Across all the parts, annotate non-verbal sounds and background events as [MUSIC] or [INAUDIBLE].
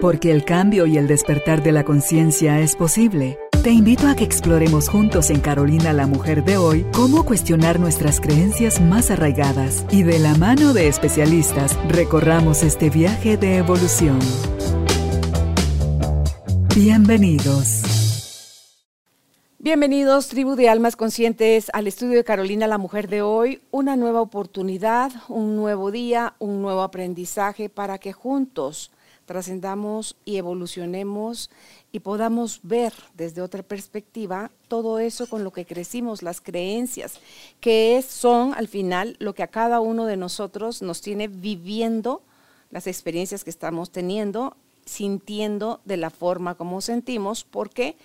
Porque el cambio y el despertar de la conciencia es posible. Te invito a que exploremos juntos en Carolina la Mujer de hoy cómo cuestionar nuestras creencias más arraigadas y de la mano de especialistas recorramos este viaje de evolución. Bienvenidos. Bienvenidos, tribu de almas conscientes, al estudio de Carolina la Mujer de hoy. Una nueva oportunidad, un nuevo día, un nuevo aprendizaje para que juntos trascendamos y evolucionemos y podamos ver desde otra perspectiva todo eso con lo que crecimos, las creencias, que son al final lo que a cada uno de nosotros nos tiene viviendo las experiencias que estamos teniendo, sintiendo de la forma como sentimos. ¿Por qué?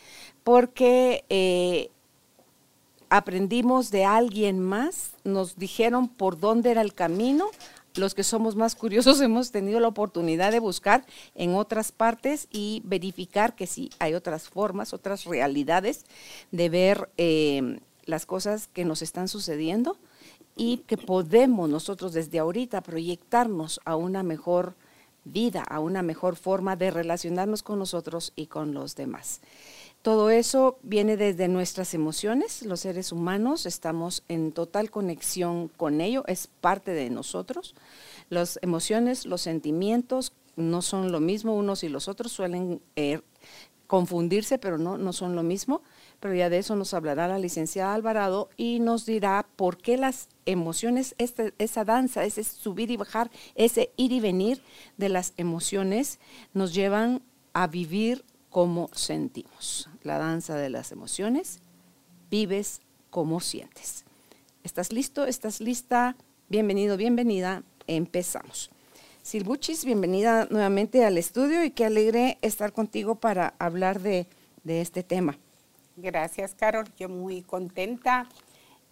Porque eh, aprendimos de alguien más, nos dijeron por dónde era el camino, los que somos más curiosos [LAUGHS] hemos tenido la oportunidad de buscar en otras partes y verificar que sí hay otras formas, otras realidades de ver eh, las cosas que nos están sucediendo y que podemos nosotros desde ahorita proyectarnos a una mejor vida, a una mejor forma de relacionarnos con nosotros y con los demás. Todo eso viene desde nuestras emociones. Los seres humanos estamos en total conexión con ello, es parte de nosotros. Las emociones, los sentimientos no son lo mismo unos y los otros, suelen eh, confundirse, pero no, no son lo mismo. Pero ya de eso nos hablará la licenciada Alvarado y nos dirá por qué las emociones, este, esa danza, ese subir y bajar, ese ir y venir de las emociones nos llevan a vivir como sentimos. La danza de las emociones, vives como sientes. ¿Estás listo? ¿Estás lista? Bienvenido, bienvenida. Empezamos. Silbuchis, bienvenida nuevamente al estudio y qué alegre estar contigo para hablar de, este tema. Gracias, Carol. Yo muy contenta.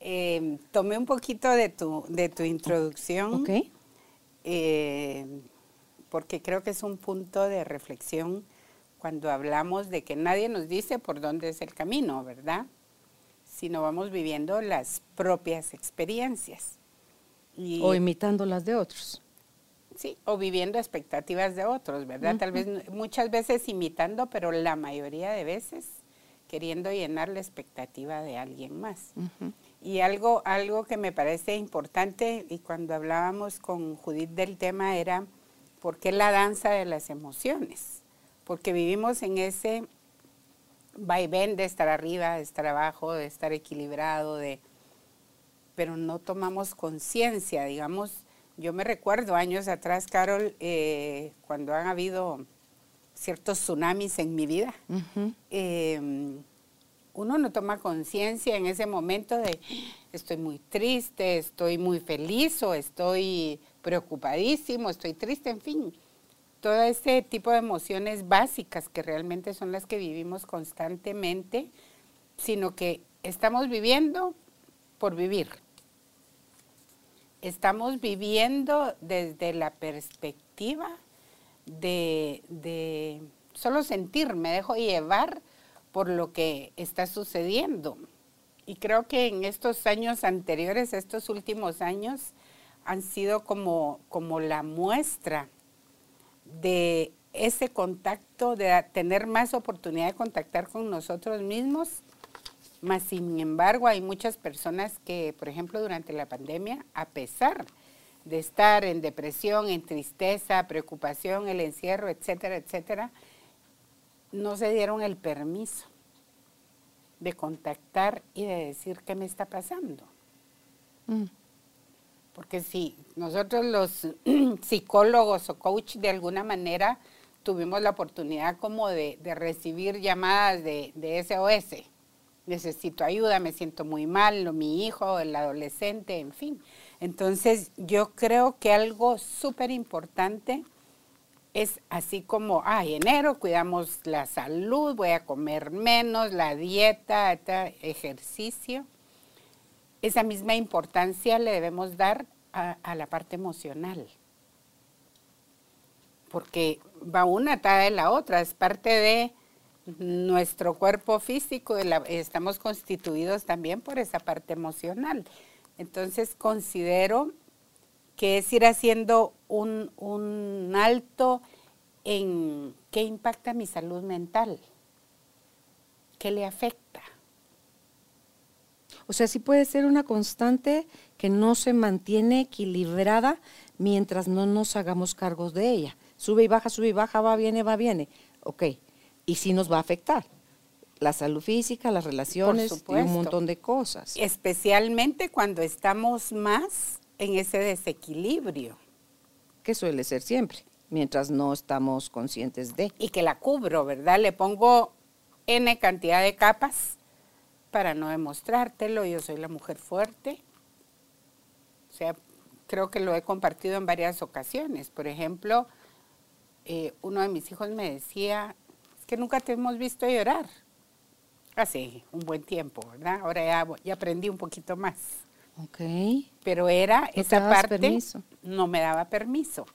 Eh, tomé un poquito de tu, de tu introducción. Ok. Eh, porque creo que es un punto de reflexión cuando hablamos de que nadie nos dice por dónde es el camino, ¿verdad? Sino vamos viviendo las propias experiencias. o imitando las de otros. Sí, o viviendo expectativas de otros, ¿verdad? Tal vez muchas veces imitando, pero la mayoría de veces queriendo llenar la expectativa de alguien más. Y algo, algo que me parece importante, y cuando hablábamos con Judith del tema, era por qué la danza de las emociones porque vivimos en ese vaivén de estar arriba, de estar abajo, de estar equilibrado, de pero no tomamos conciencia, digamos. Yo me recuerdo años atrás, Carol, eh, cuando han habido ciertos tsunamis en mi vida, em, uno no toma conciencia en ese momento de estoy muy triste, estoy muy feliz o estoy preocupadísimo, estoy triste, en fin todo ese tipo de emociones básicas que realmente son las que vivimos constantemente, sino que estamos viviendo por vivir. Estamos viviendo desde la perspectiva de, de solo sentir, me dejo llevar por lo que está sucediendo. Y creo que en estos años anteriores, estos últimos años, han sido como, como la muestra de ese contacto, de tener más oportunidad de contactar con nosotros mismos. Más sin embargo, hay muchas personas que, por ejemplo, durante la pandemia, a pesar de estar en depresión, en tristeza, preocupación, el encierro, etcétera, etcétera, no se dieron el permiso de contactar y de decir qué me está pasando. Mm. Porque si nosotros los [CLEARS THROAT] psicólogos o coach de alguna manera tuvimos la oportunidad como de, recibir llamadas de, SOS. Necesito ayuda, me siento muy mal, mi hijo, el adolescente, en fin. Entonces yo creo que algo súper importante es así como, ay, enero cuidamos la salud, voy a comer menos, la dieta, ejercicio esa misma importancia le debemos dar a, la parte emocional. Porque va una atada de la otra, es parte de nuestro cuerpo físico, estamos constituidos también por esa parte emocional. Entonces considero que es ir haciendo un, un alto en ¿qué impacta mi salud mental? ¿Qué le afecta? O sea, sí puede ser una constante que no se mantiene equilibrada mientras no nos hagamos cargos de ella. Sube y baja, sube y baja, va, viene, va, viene. Ok, y sí nos va a afectar la salud física, las relaciones y un montón de cosas. Especialmente cuando estamos más en ese desequilibrio. Que suele ser siempre, mientras no estamos conscientes de. Y que la cubro, ¿verdad? Le pongo N cantidad de capas para no demostrártelo. Yo soy la mujer fuerte. O sea, creo que lo he compartido en varias ocasiones. Por ejemplo, eh, uno de mis hijos me decía, es que nunca te hemos visto llorar. Hace un buen tiempo, ¿verdad? Ahora ya, ya aprendí un poquito más. Ok. Pero era esa parte, no me daba permiso.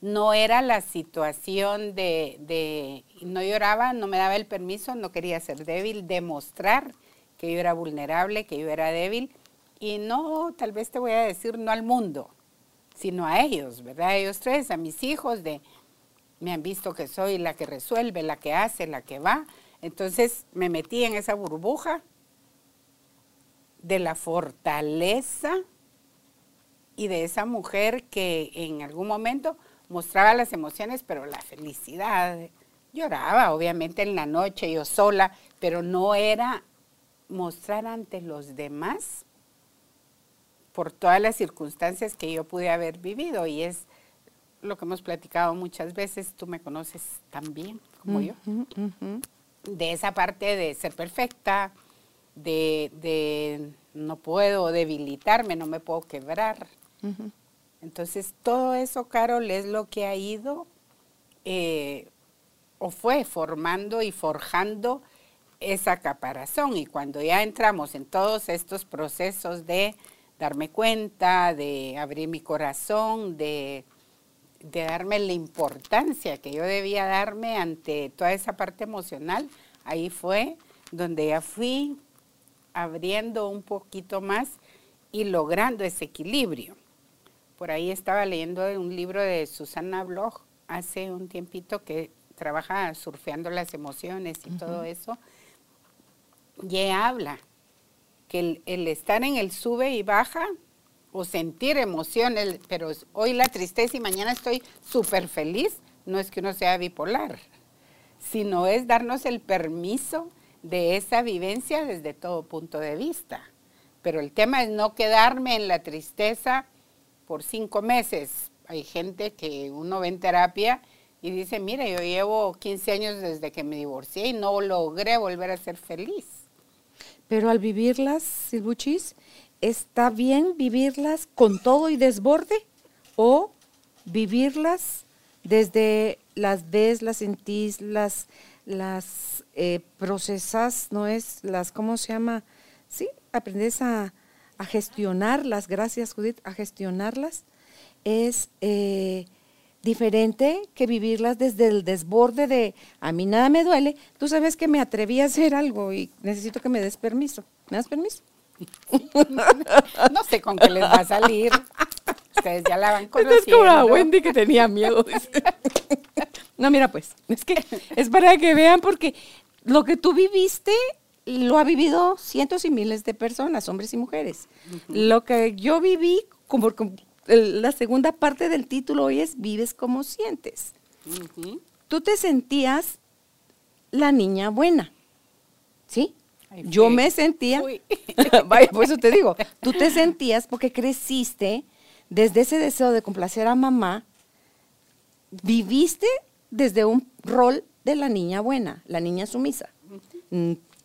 No era la situación de, no lloraba, no me daba el permiso, no quería ser débil, demostrar que yo era vulnerable, que yo era débil. Y no, tal vez te voy a decir, no al mundo, sino a ellos, ¿verdad? A ellos tres, a mis hijos, de, me han visto que soy la que resuelve, la que hace, la que va. Entonces me metí en esa burbuja de la fortaleza y de esa mujer que en algún momento mostraba las emociones, pero la felicidad. Lloraba, obviamente, en la noche, yo sola, pero no era mostrar ante los demás por todas las circunstancias que yo pude haber vivido. Y es lo que hemos platicado muchas veces, tú me conoces tan bien como yo, de esa parte de ser perfecta, de, no puedo debilitarme, no me puedo quebrar. Entonces, todo eso, Carol, es lo que ha ido eh, o fue formando y forjando esa caparazón. Y cuando ya entramos en todos estos procesos de darme cuenta, de abrir mi corazón, de, de darme la importancia que yo debía darme ante toda esa parte emocional, ahí fue donde ya fui abriendo un poquito más y logrando ese equilibrio. Por ahí estaba leyendo un libro de Susana Bloch hace un tiempito que trabaja surfeando las emociones y todo eso. Y habla que el, estar en el sube y baja o sentir emociones, pero hoy la tristeza y mañana estoy súper feliz, no es que uno sea bipolar, sino es darnos el permiso de esa vivencia desde todo punto de vista. Pero el tema es no quedarme en la tristeza por cinco meses. Hay gente que uno ve en terapia y dice, mira, yo llevo 15 años desde que me divorcié y no logré volver a ser feliz. Pero al vivirlas, Silbuchis, ¿está bien vivirlas con todo y desborde o vivirlas desde las ves, las sentís, las, las eh, procesas, no es las, ¿cómo se llama? Sí, aprendes a, gestionarlas, gracias Judith, a gestionarlas, es eh, diferente que vivirlas desde el desborde de a mí nada me duele, tú sabes que me atreví a hacer algo y necesito que me des permiso. ¿Me das permiso? [LAUGHS] no sé con qué les va a salir. Ustedes ya la van conociendo. Es como a Wendy que tenía miedo. no, mira pues, es que es para que vean porque lo que tú viviste lo ha vivido cientos y miles de personas, hombres y mujeres. Lo que yo viví, como, la segunda parte del título hoy es Vives como sientes. Tú te sentías la niña buena, ¿sí? yo me sentía, [LAUGHS] vaya, por eso te digo, tú te sentías porque creciste desde ese deseo de complacer a mamá, viviste desde un rol de la niña buena, la niña sumisa.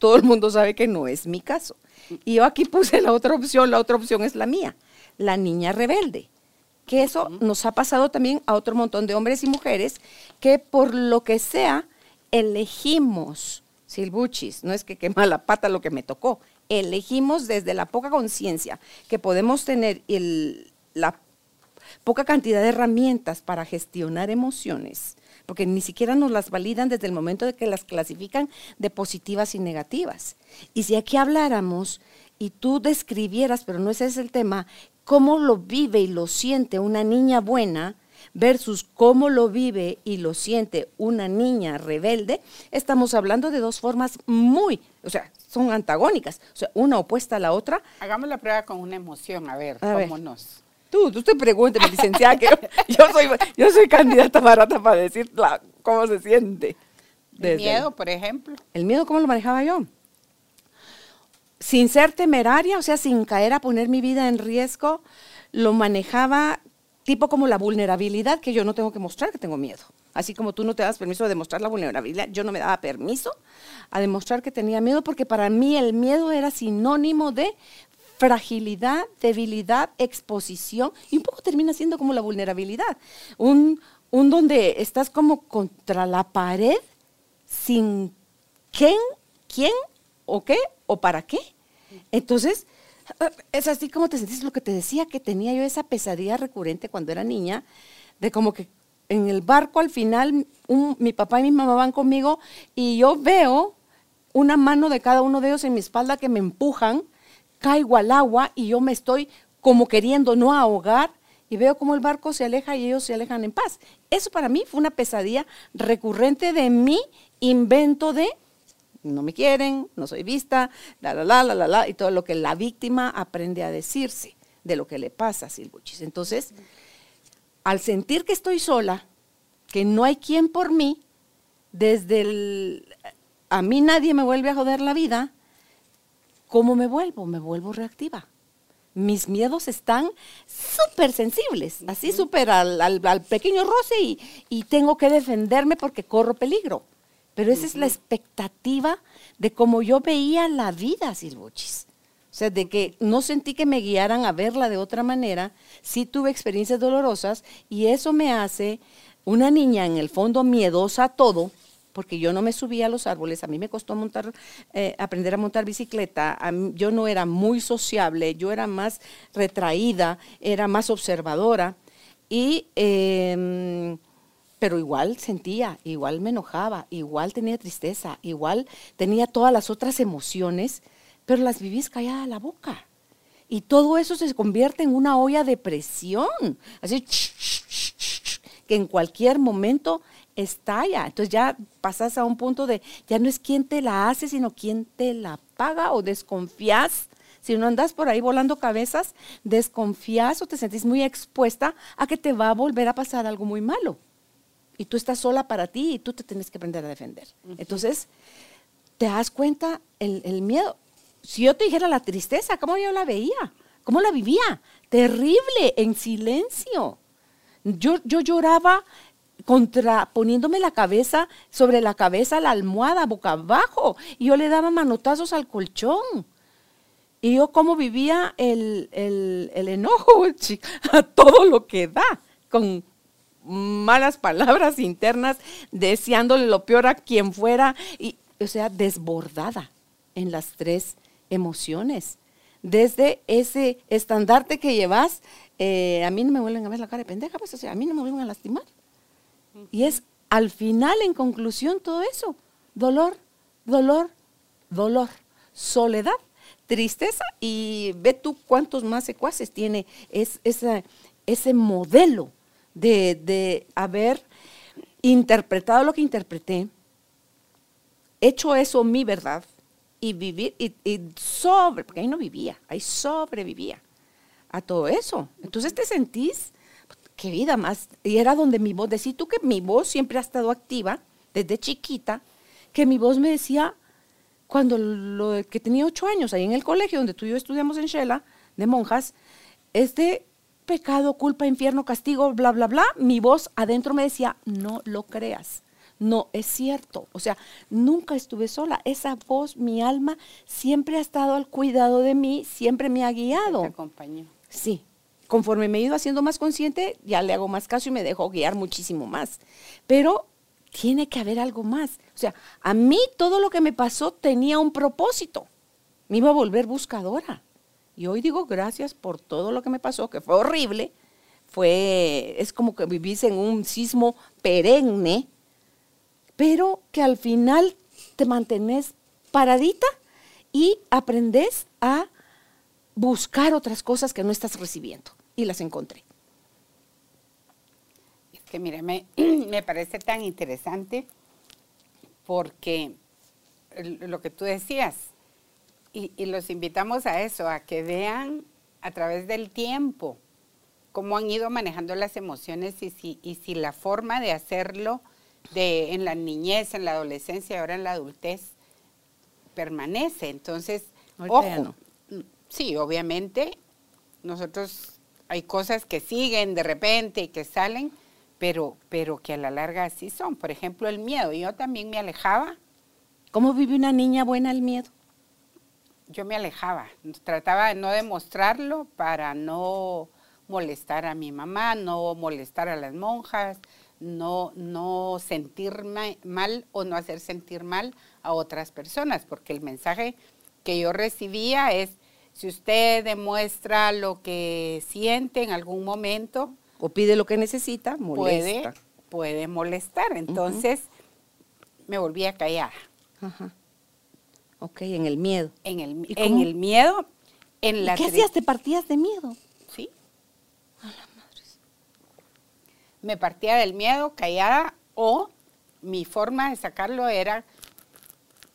Todo el mundo sabe que no es mi caso. Y yo aquí puse la otra opción, la otra opción es la mía, la niña rebelde. Que eso nos ha pasado también a otro montón de hombres y mujeres que por lo que sea elegimos, Silbuchis, no es que quema la pata lo que me tocó, elegimos desde la poca conciencia que podemos tener el, la poca cantidad de herramientas para gestionar emociones, porque ni siquiera nos las validan desde el momento de que las clasifican de positivas y negativas. Y si aquí habláramos y tú describieras, pero no ese es el tema, cómo lo vive y lo siente una niña buena, versus cómo lo vive y lo siente una niña rebelde, estamos hablando de dos formas muy, o sea, son antagónicas, o sea, una opuesta a la otra. Hagamos la prueba con una emoción, a ver, cómo nos... Tú, tú te pregúnteme, licenciada, que yo, soy, yo soy candidata barata para decir cómo se siente. El miedo, por ejemplo. El miedo, ¿cómo lo manejaba yo? Sin ser temeraria, o sea, sin caer a poner mi vida en riesgo, lo manejaba tipo como la vulnerabilidad, que yo no tengo que mostrar que tengo miedo. Así como tú no te das permiso de demostrar la vulnerabilidad, yo no me daba permiso a demostrar que tenía miedo, porque para mí el miedo era sinónimo de fragilidad, debilidad, exposición, y un poco termina siendo como la vulnerabilidad. Un, un donde estás como contra la pared sin quién, quién o qué o para qué. Entonces, es así como te sentís lo que te decía, que tenía yo esa pesadilla recurrente cuando era niña, de como que en el barco al final mi papá y mi mamá van conmigo y yo veo una mano de cada uno de ellos en mi espalda que me empujan, caigo al agua y yo me estoy como queriendo no ahogar y veo como el barco se aleja y ellos se alejan en paz. Eso para mí fue una pesadilla recurrente de mi invento de no me quieren, no soy vista, la, la, la, la, la, la, y todo lo que la víctima aprende a decirse de lo que le pasa a Silbuchis. Entonces, al sentir que estoy sola, que no hay quien por mí, desde el, a mí nadie me vuelve a joder la vida, ¿cómo me vuelvo? Me vuelvo reactiva mis miedos están súper sensibles, así súper al, pequeño roce y, y, tengo que defenderme porque corro peligro. Pero esa es la expectativa de cómo yo veía la vida, Silbuchis. O sea, de que no sentí que me guiaran a verla de otra manera, sí tuve experiencias dolorosas y eso me hace una niña en el fondo miedosa a todo, porque yo no me subía a los árboles, a mí me costó montar, eh, aprender a montar bicicleta, yo no era muy sociable, yo era más retraída, era más observadora, y, em, pero igual sentía, igual me enojaba, igual tenía tristeza, igual tenía todas las otras emociones, pero las vivís callada a la boca. Y todo eso se convierte en una olla de presión, así que en cualquier momento estalla. Entonces ya pasas a un punto de, ya no es quién te la hace, sino quién te la paga o desconfías. Si no andas por ahí volando cabezas, desconfías o te sentís muy expuesta a que te va a volver a pasar algo muy malo. Y tú estás sola para ti y tú te tienes que aprender a defender. Entonces, te das cuenta el, el miedo. Si yo te dijera la tristeza, ¿cómo yo la veía? ¿Cómo la vivía? Terrible, en silencio. Yo, yo lloraba contra, poniéndome la cabeza sobre la cabeza, la almohada, boca abajo, y yo le daba manotazos al colchón. Y yo cómo vivía el, el, el enojo [LAUGHS] a todo lo que da, con malas palabras internas, deseándole lo peor a quien fuera, y, o sea, desbordada en las tres emociones. Desde ese estandarte que llevas, eh, a mí no me vuelven a ver la cara de pendeja, pues, o sea, a mí no me vuelven a lastimar. Y es al final, en conclusión, todo eso. Dolor, dolor, dolor, soledad, tristeza y ve tú cuántos más secuaces tiene es, ese modelo de, haber interpretado lo que interpreté, hecho eso mi verdad y vivir y, y, sobre, porque ahí no vivía, ahí sobrevivía a todo eso. Entonces te sentís qué vida más. Y era donde mi voz, decís tú que mi voz siempre ha estado activa desde chiquita, que mi voz me decía, cuando lo que tenía ocho años, ahí en el colegio donde tú y yo estudiamos en Shela, de monjas, este pecado, culpa, infierno, castigo, bla, bla, bla, mi voz adentro me decía, no lo creas. No es cierto. O sea, nunca estuve sola. Esa voz, mi alma, siempre ha estado al cuidado de mí, siempre me ha guiado. Te acompañó. Sí, conforme me he ido haciendo más consciente, ya le hago más caso y me dejo guiar muchísimo más. Pero tiene que haber algo más. O sea, a mí todo lo que me pasó tenía un propósito. Me iba a volver buscadora. Y hoy digo gracias por todo lo que me pasó, que fue horrible. Fue, es como que vivís en un sismo perenne, pero que al final te mantenés paradita y aprendes a buscar otras cosas que no estás recibiendo. Y las encontré. parte, mire, me, [CLEARS THROAT] me parece tan interesante porque lo que tú decías, y, y, los invitamos a eso, a que vean a través del tiempo cómo han ido manejando las emociones y si, y si la forma de hacerlo de, en la niñez, en la adolescencia y ahora en la adultez permanece. Entonces, ojo, sí, obviamente, nosotros hay cosas que siguen de repente y que salen, pero, pero que a la larga así son. Por ejemplo, el miedo. Yo también me alejaba. ¿Cómo vive una niña buena el miedo? Yo me alejaba. Trataba de no demostrarlo para no molestar a mi mamá, no molestar a las monjas, no, no sentirme mal o no hacer sentir mal a otras personas, porque el mensaje que yo recibía es, si usted demuestra lo que siente en algún momento, o pide lo que necesita, molesta. Puede, puede molestar. Entonces, me volví a callar. Ajá. Ok, en el miedo. En el, en el miedo, en la... ¿Qué hacías? ¿Te partías de miedo? Sí. A la madre. Me partía del miedo, callada, o mi forma de sacarlo era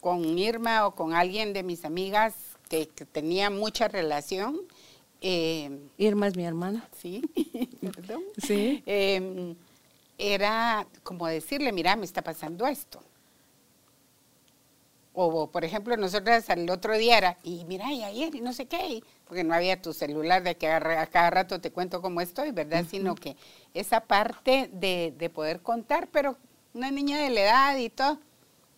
con Irma o con alguien de mis amigas que, tenía mucha relación. Eh, Irma es mi hermana. Sí, [LAUGHS] perdón. Sí. Em, era como decirle, mira, me está pasando esto. O, por ejemplo, nosotras el otro día era, y mira, y ayer, y no sé qué, porque no había tu celular de que a, cada rato te cuento cómo estoy, ¿verdad? Sino que esa parte de, de poder contar, pero una niña de la edad y todo,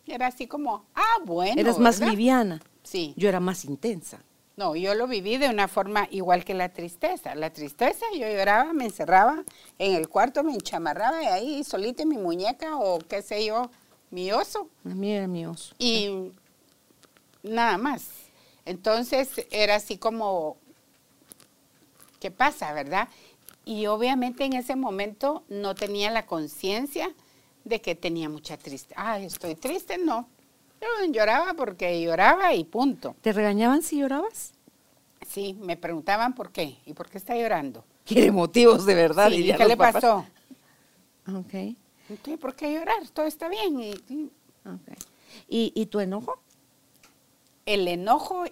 era así como, ah, bueno. Eres más liviana. Sí. Yo era más intensa. No, yo lo viví de una forma igual que la tristeza. La tristeza, yo lloraba, me encerraba en el cuarto, me enchamarraba y ahí solita mi muñeca o qué sé yo, mi oso. A mí era mi oso. Y nada más. Entonces era así como, ¿qué pasa, verdad? Y obviamente en ese momento no tenía la conciencia de que tenía mucha tristeza. Ay, estoy triste, no. Yo lloraba porque lloraba y punto. ¿Te regañaban si llorabas? Sí, me preguntaban por qué y por qué está llorando. Quiere motivos de verdad. Sí, ¿Qué le pasó? Ok. ¿Por qué llorar? Todo está bien. Y, okay. ¿Y, tu enojo? El enojo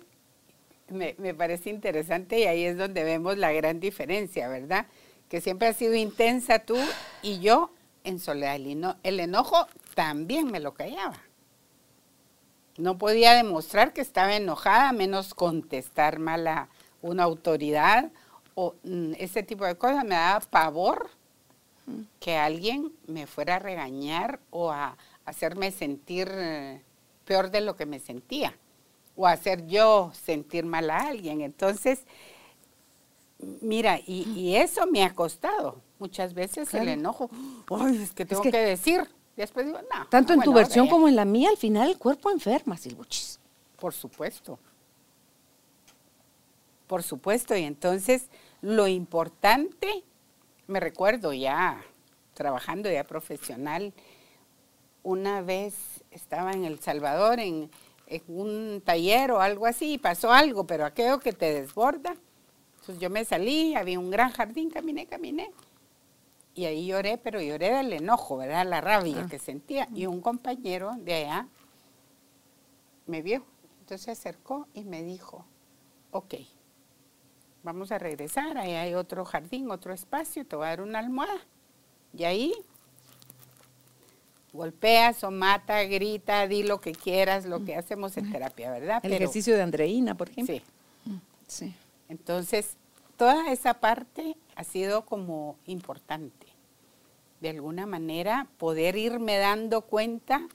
me, me parece interesante y ahí es donde vemos la gran diferencia, ¿verdad? Que siempre has sido intensa tú y yo en soledad. El enojo también me lo callaba. No podía demostrar que estaba enojada, menos contestar mal a una autoridad o mm, ese tipo de cosas. Me daba pavor que alguien me fuera a regañar o a hacerme sentir eh, peor de lo que me sentía o hacer yo sentir mal a alguien. Entonces, mira, y eso me ha costado muchas veces el enojo, [GASPS] ay, es que tengo que, decir. Después digo, no. Tanto en tu versión como en la mía, al final el cuerpo enferma, Silbuchis. Por supuesto. Por supuesto. Y entonces, lo importante, me recuerdo ya trabajando ya profesional, una vez estaba en El Salvador en, en un taller o algo así, y pasó algo, pero aquello que te desborda. Entonces yo me salí, había un gran jardín, caminé, caminé y ahí lloré, pero lloré del enojo, ¿verdad? La rabia ah. que sentía. Y un compañero de allá me vio. Entonces se acercó y me dijo, ok, vamos a regresar, ahí hay otro jardín, otro espacio, te voy a dar una almohada. Y ahí golpeas o mata, grita, di lo que quieras, lo que hacemos en terapia, ¿verdad? El ejercicio de Andreina, por ejemplo. Sí. sí. Entonces, toda esa parte ha sido como importante. De alguna manera, poder irme dando cuenta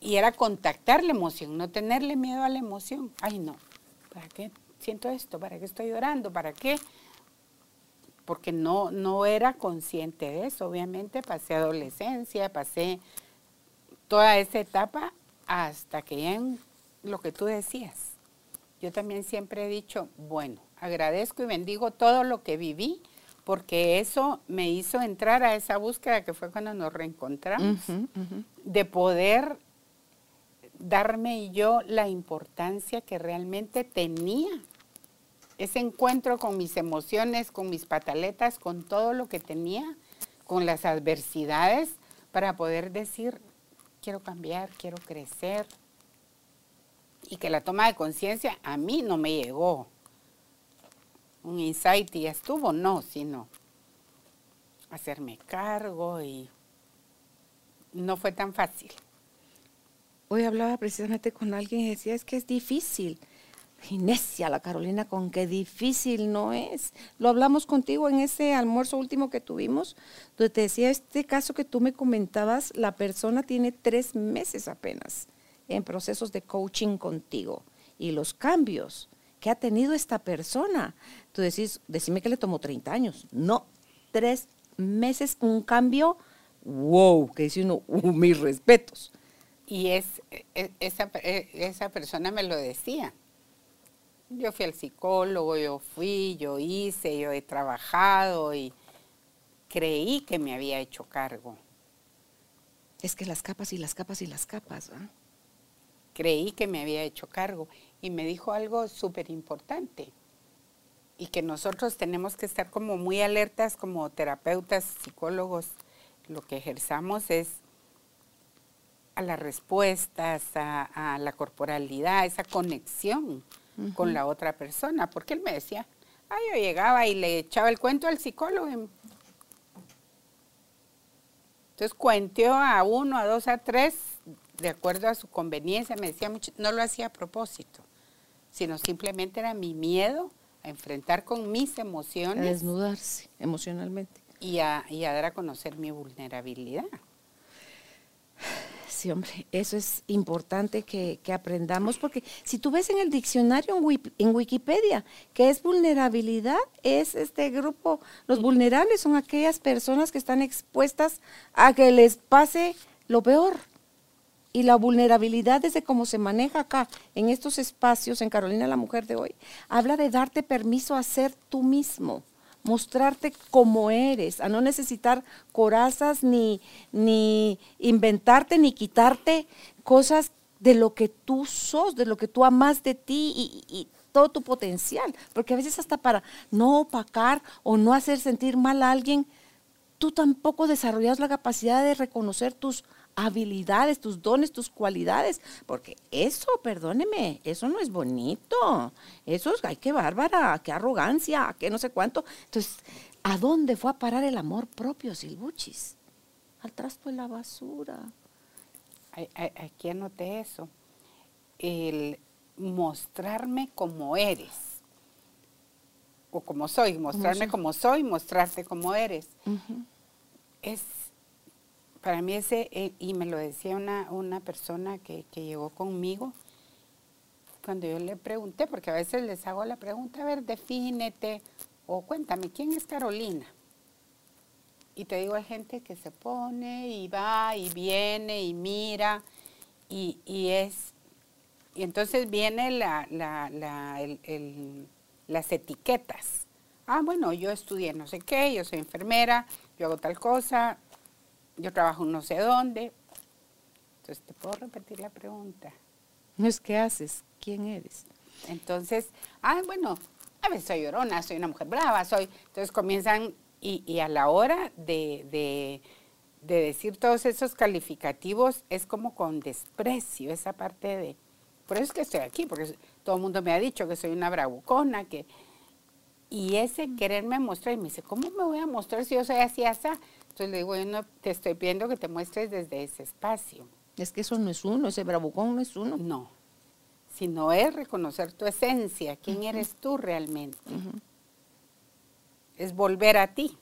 y era contactar la emoción, no tenerle miedo a la emoción. Ay, no, ¿para qué siento esto? ¿Para qué estoy llorando? ¿Para qué? Porque no, no era consciente de eso. Obviamente pasé adolescencia, pasé toda esa etapa hasta que en lo que tú decías. Yo también siempre he dicho, bueno, agradezco y bendigo todo lo que viví, porque eso me hizo entrar a esa búsqueda que fue cuando nos reencontramos, de poder darme yo la importancia que realmente tenía. Ese encuentro con mis emociones, con mis pataletas, con todo lo que tenía, con las adversidades para poder decir, quiero cambiar, quiero crecer. Y que la toma de conciencia a mí no me llegó. Un insight y estuvo, no, sino hacerme cargo y no fue tan fácil. Hoy hablaba precisamente con alguien y decía, es que es difícil. Ginesia, la Carolina, con qué difícil no es. Lo hablamos contigo en ese almuerzo último que tuvimos, donde te decía, este caso que tú me comentabas, la persona tiene tres meses apenas en procesos de coaching contigo. Y los cambios que ha tenido esta persona, tú decís, decime que le tomó 30 años. No, tres meses, un cambio, wow, que dice uno, uh, mis respetos. Y es, e, esa, e, esa persona me lo decía yo fui al psicólogo, yo fui, yo hice, yo he trabajado y creí que me había hecho cargo. Es que las capas y las capas y las capas. ¿ah? Creí que me había hecho cargo y me dijo algo súper importante y que nosotros tenemos que estar como muy alertas como terapeutas, psicólogos, lo que ejerzamos es a las respuestas, a, a la corporalidad, esa conexión con la otra persona, porque él me decía, ah, yo llegaba y le echaba el cuento al psicólogo. Entonces cuenteó a uno, a dos, a tres, de acuerdo a su conveniencia, me decía mucho, no lo hacía a propósito, sino simplemente era mi miedo a enfrentar con mis emociones. A desnudarse emocionalmente. Y a, y a dar a conocer mi vulnerabilidad. Sí, hombre, eso es importante que, aprendamos, porque si tú ves en el diccionario en, Wikipedia que es vulnerabilidad, es este grupo, los vulnerables son aquellas personas que están expuestas a que les pase lo peor. Y la vulnerabilidad desde cómo se maneja acá, en estos espacios, en Carolina la Mujer de hoy, habla de darte permiso a ser tú mismo mostrarte como eres, a no necesitar corazas ni, ni inventarte ni quitarte cosas de lo que tú sos, de lo que tú amas de ti y, y, todo tu potencial. Porque a veces hasta para no opacar o no hacer sentir mal a alguien, tú tampoco desarrollas la capacidad de reconocer tus habilidades, tus dones, tus cualidades, porque eso, perdóneme, eso no es bonito. Eso es, ay, qué bárbara, qué arrogancia, qué no sé cuánto. Entonces, ¿a dónde fue a parar el amor propio, Silbuchis? Al trasto de la basura. Aquí anoté eso. El mostrarme como eres. O como soy, mostrarme como soy, mostrarte como eres. Es para mí ese, eh, y me lo decía una, una persona que, llegó conmigo, cuando yo le pregunté, porque a veces les hago la pregunta, a ver, defínete, o cuéntame, ¿quién es Carolina? Y te digo, hay gente que se pone y va y viene y mira, y, es, y entonces viene la, las etiquetas. Ah, bueno, yo estudié no sé qué, yo soy enfermera, yo hago tal cosa, yo trabajo no sé dónde. Entonces, ¿te puedo repetir la pregunta? No es qué haces, quién eres. Entonces, ah, bueno, a veces soy llorona, soy una mujer brava, soy... Entonces comienzan, y, a la hora de, de, decir todos esos calificativos, es como con desprecio esa parte de... Por eso es que estoy aquí, porque todo el mundo me ha dicho que soy una bravucona, que... Y ese quererme mostrar, y me dice, ¿cómo me voy a mostrar si yo soy así, así? Entonces le digo, bueno, te estoy pidiendo que te muestres desde ese espacio. Es que eso no es uno, ese bravucón no es uno. No, sino es reconocer tu esencia, quién eres tú realmente. Es volver a ti.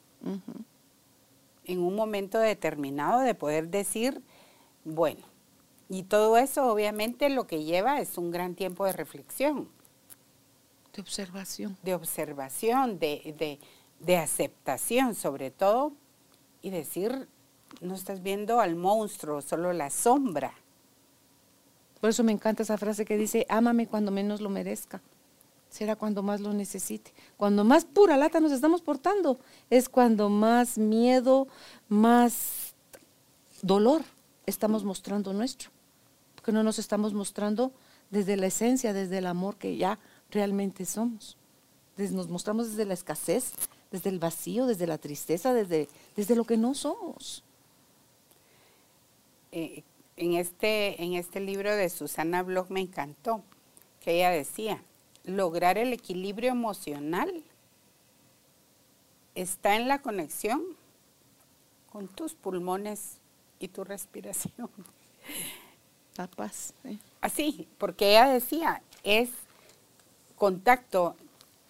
En un momento determinado de poder decir, bueno, y todo eso obviamente lo que lleva es un gran tiempo de reflexión. De observación. De observación, de, de aceptación, sobre todo y decir, no estás viendo al monstruo, solo la sombra. Por eso me encanta esa frase que dice, ámame cuando menos lo merezca. Será cuando más lo necesite. Cuando más pura lata nos estamos portando, es cuando más miedo, más dolor estamos mostrando nuestro. Porque no nos estamos mostrando desde la esencia, desde el amor que ya realmente somos. nos mostramos desde la escasez, desde el vacío, desde la tristeza, desde, desde lo que no somos. Eh, en, este, en este libro de Susana Bloch me encantó, que ella decía, lograr el equilibrio emocional está en la conexión con tus pulmones y tu respiración. [LAUGHS] La paz. Así, porque ella decía, es contacto.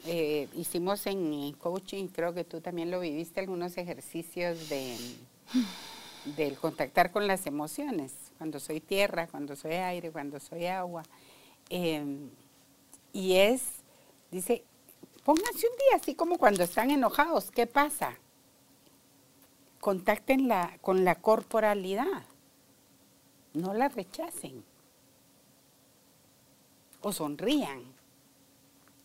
Eh, hicimos en coaching, creo que tú también lo viviste, algunos ejercicios de del contactar con las emociones, cuando soy tierra, cuando soy aire, cuando soy agua. Em, y es, dice, pónganse un día así como cuando están enojados, ¿qué pasa? Contacten la, con la corporalidad, no la rechacen o sonrían.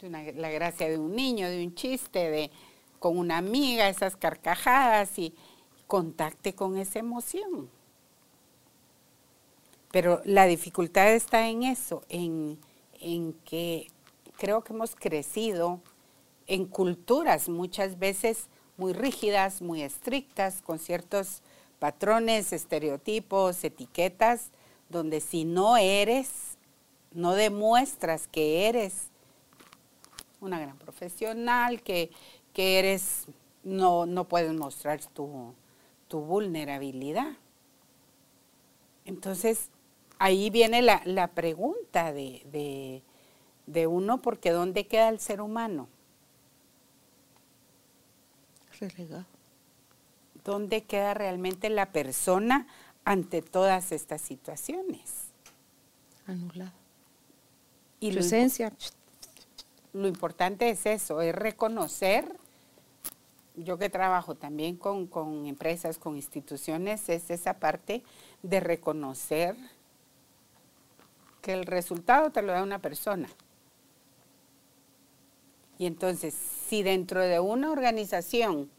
La gracia de un niño, de un chiste, de con una amiga, esas carcajadas y contacte con esa emoción. Pero la dificultad está en eso, en, en que creo que hemos crecido en culturas muchas veces muy rígidas, muy estrictas, con ciertos patrones, estereotipos, etiquetas, donde si no eres, no demuestras que eres una gran profesional, que, que eres, no, no puedes mostrar tu, tu vulnerabilidad. Entonces, ahí viene la, pregunta de, de, uno, porque ¿dónde queda el ser humano? Relegado. ¿Dónde queda realmente la persona ante todas estas situaciones? Anulada. Y Su esencia. Lo importante es eso, es reconocer yo que trabajo también con, empresas, con instituciones, es esa parte de reconocer que el resultado te lo da una persona. Y entonces, si dentro de una organización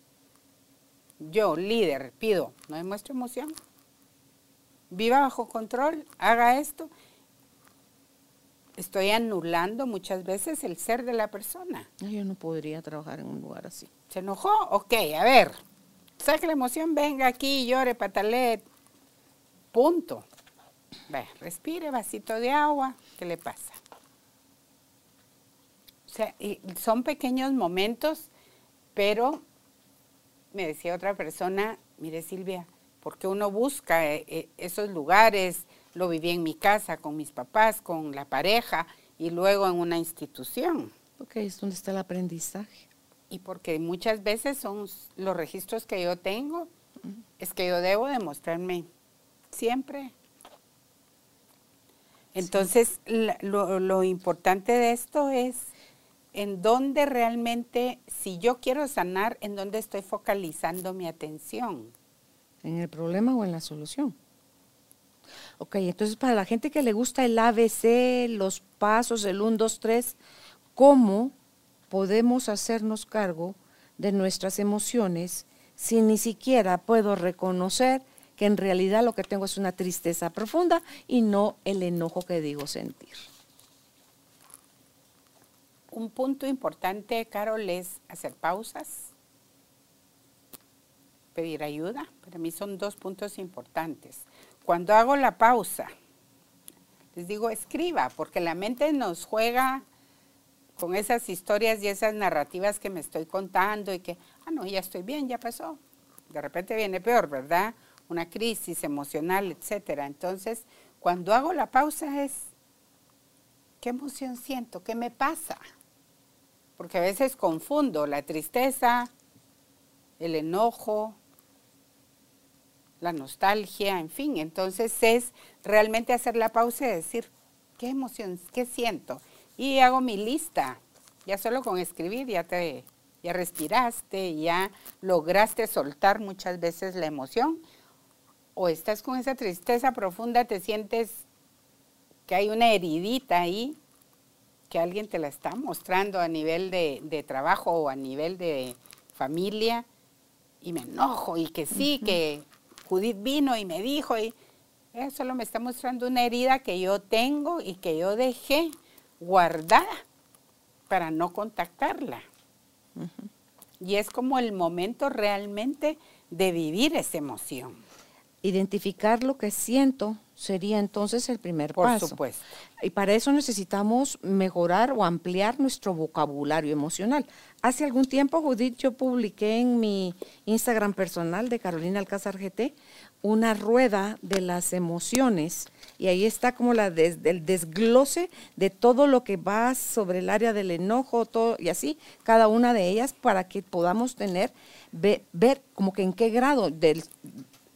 yo, líder, pido, no demuestro emoción, viva bajo control, haga esto, estoy anulando muchas veces el ser de la persona. Yo no podría trabajar en un lugar así. ¿Se enojó? Ok, a ver. Saque la emoción, venga aquí, llore, patalet. Punto. Ve, respire, vasito de agua. ¿Qué le pasa? O sea, son pequeños momentos, pero me decía otra persona, mire Silvia, porque uno busca eh, eh, esos lugares, lo viví en mi casa, con mis papás, con la pareja y luego en una institución. Porque es donde está el aprendizaje y porque muchas veces son los registros que yo tengo, es que yo debo demostrarme siempre. Entonces, lo, lo, importante de esto es en dónde realmente, si yo quiero sanar, en dónde estoy focalizando mi atención. ¿En el problema o en la solución? Ok, entonces para la gente que le gusta el ABC, los pasos, el 1, 2, 3, ¿cómo podemos hacernos cargo de nuestras emociones si ni siquiera puedo reconocer que en realidad lo que tengo es una tristeza profunda y no el enojo que digo sentir. Un punto importante, Carol, es hacer pausas, pedir ayuda. Para mí son dos puntos importantes. Cuando hago la pausa, les digo escriba, porque la mente nos juega con esas historias y esas narrativas que me estoy contando y que, ah, no, ya estoy bien, ya pasó. De repente viene peor, ¿verdad? Una crisis emocional, etcétera. Entonces, cuando hago la pausa es, ¿qué emoción siento? ¿Qué me pasa? Porque a veces confundo la tristeza, el enojo, la nostalgia, en fin. Entonces es realmente hacer la pausa y decir, ¿qué emoción, qué siento? y hago mi lista. Ya solo con escribir ya te ya respiraste, ya lograste soltar muchas veces la emoción o estás con esa tristeza profunda, te sientes que hay una heridita ahí que alguien te la está mostrando a nivel de, de trabajo o a nivel de familia y me enojo y que sí, que Judith vino y me dijo y eso solo me está mostrando una herida que yo tengo y que yo dejé guardada para no contactarla. Y es como el momento realmente de vivir esa emoción. Identificar lo que siento sería entonces el primer Por paso. supuesto. Y para eso necesitamos mejorar o ampliar nuestro vocabulario emocional. Hace algún tiempo, Judith, yo publiqué en mi Instagram personal de Carolina Alcázar GT una rueda de las emociones y ahí está como la des- el desglose de todo lo que va sobre el área del enojo todo, y así, cada una de ellas para que podamos tener, ve- ver como que en qué grado del,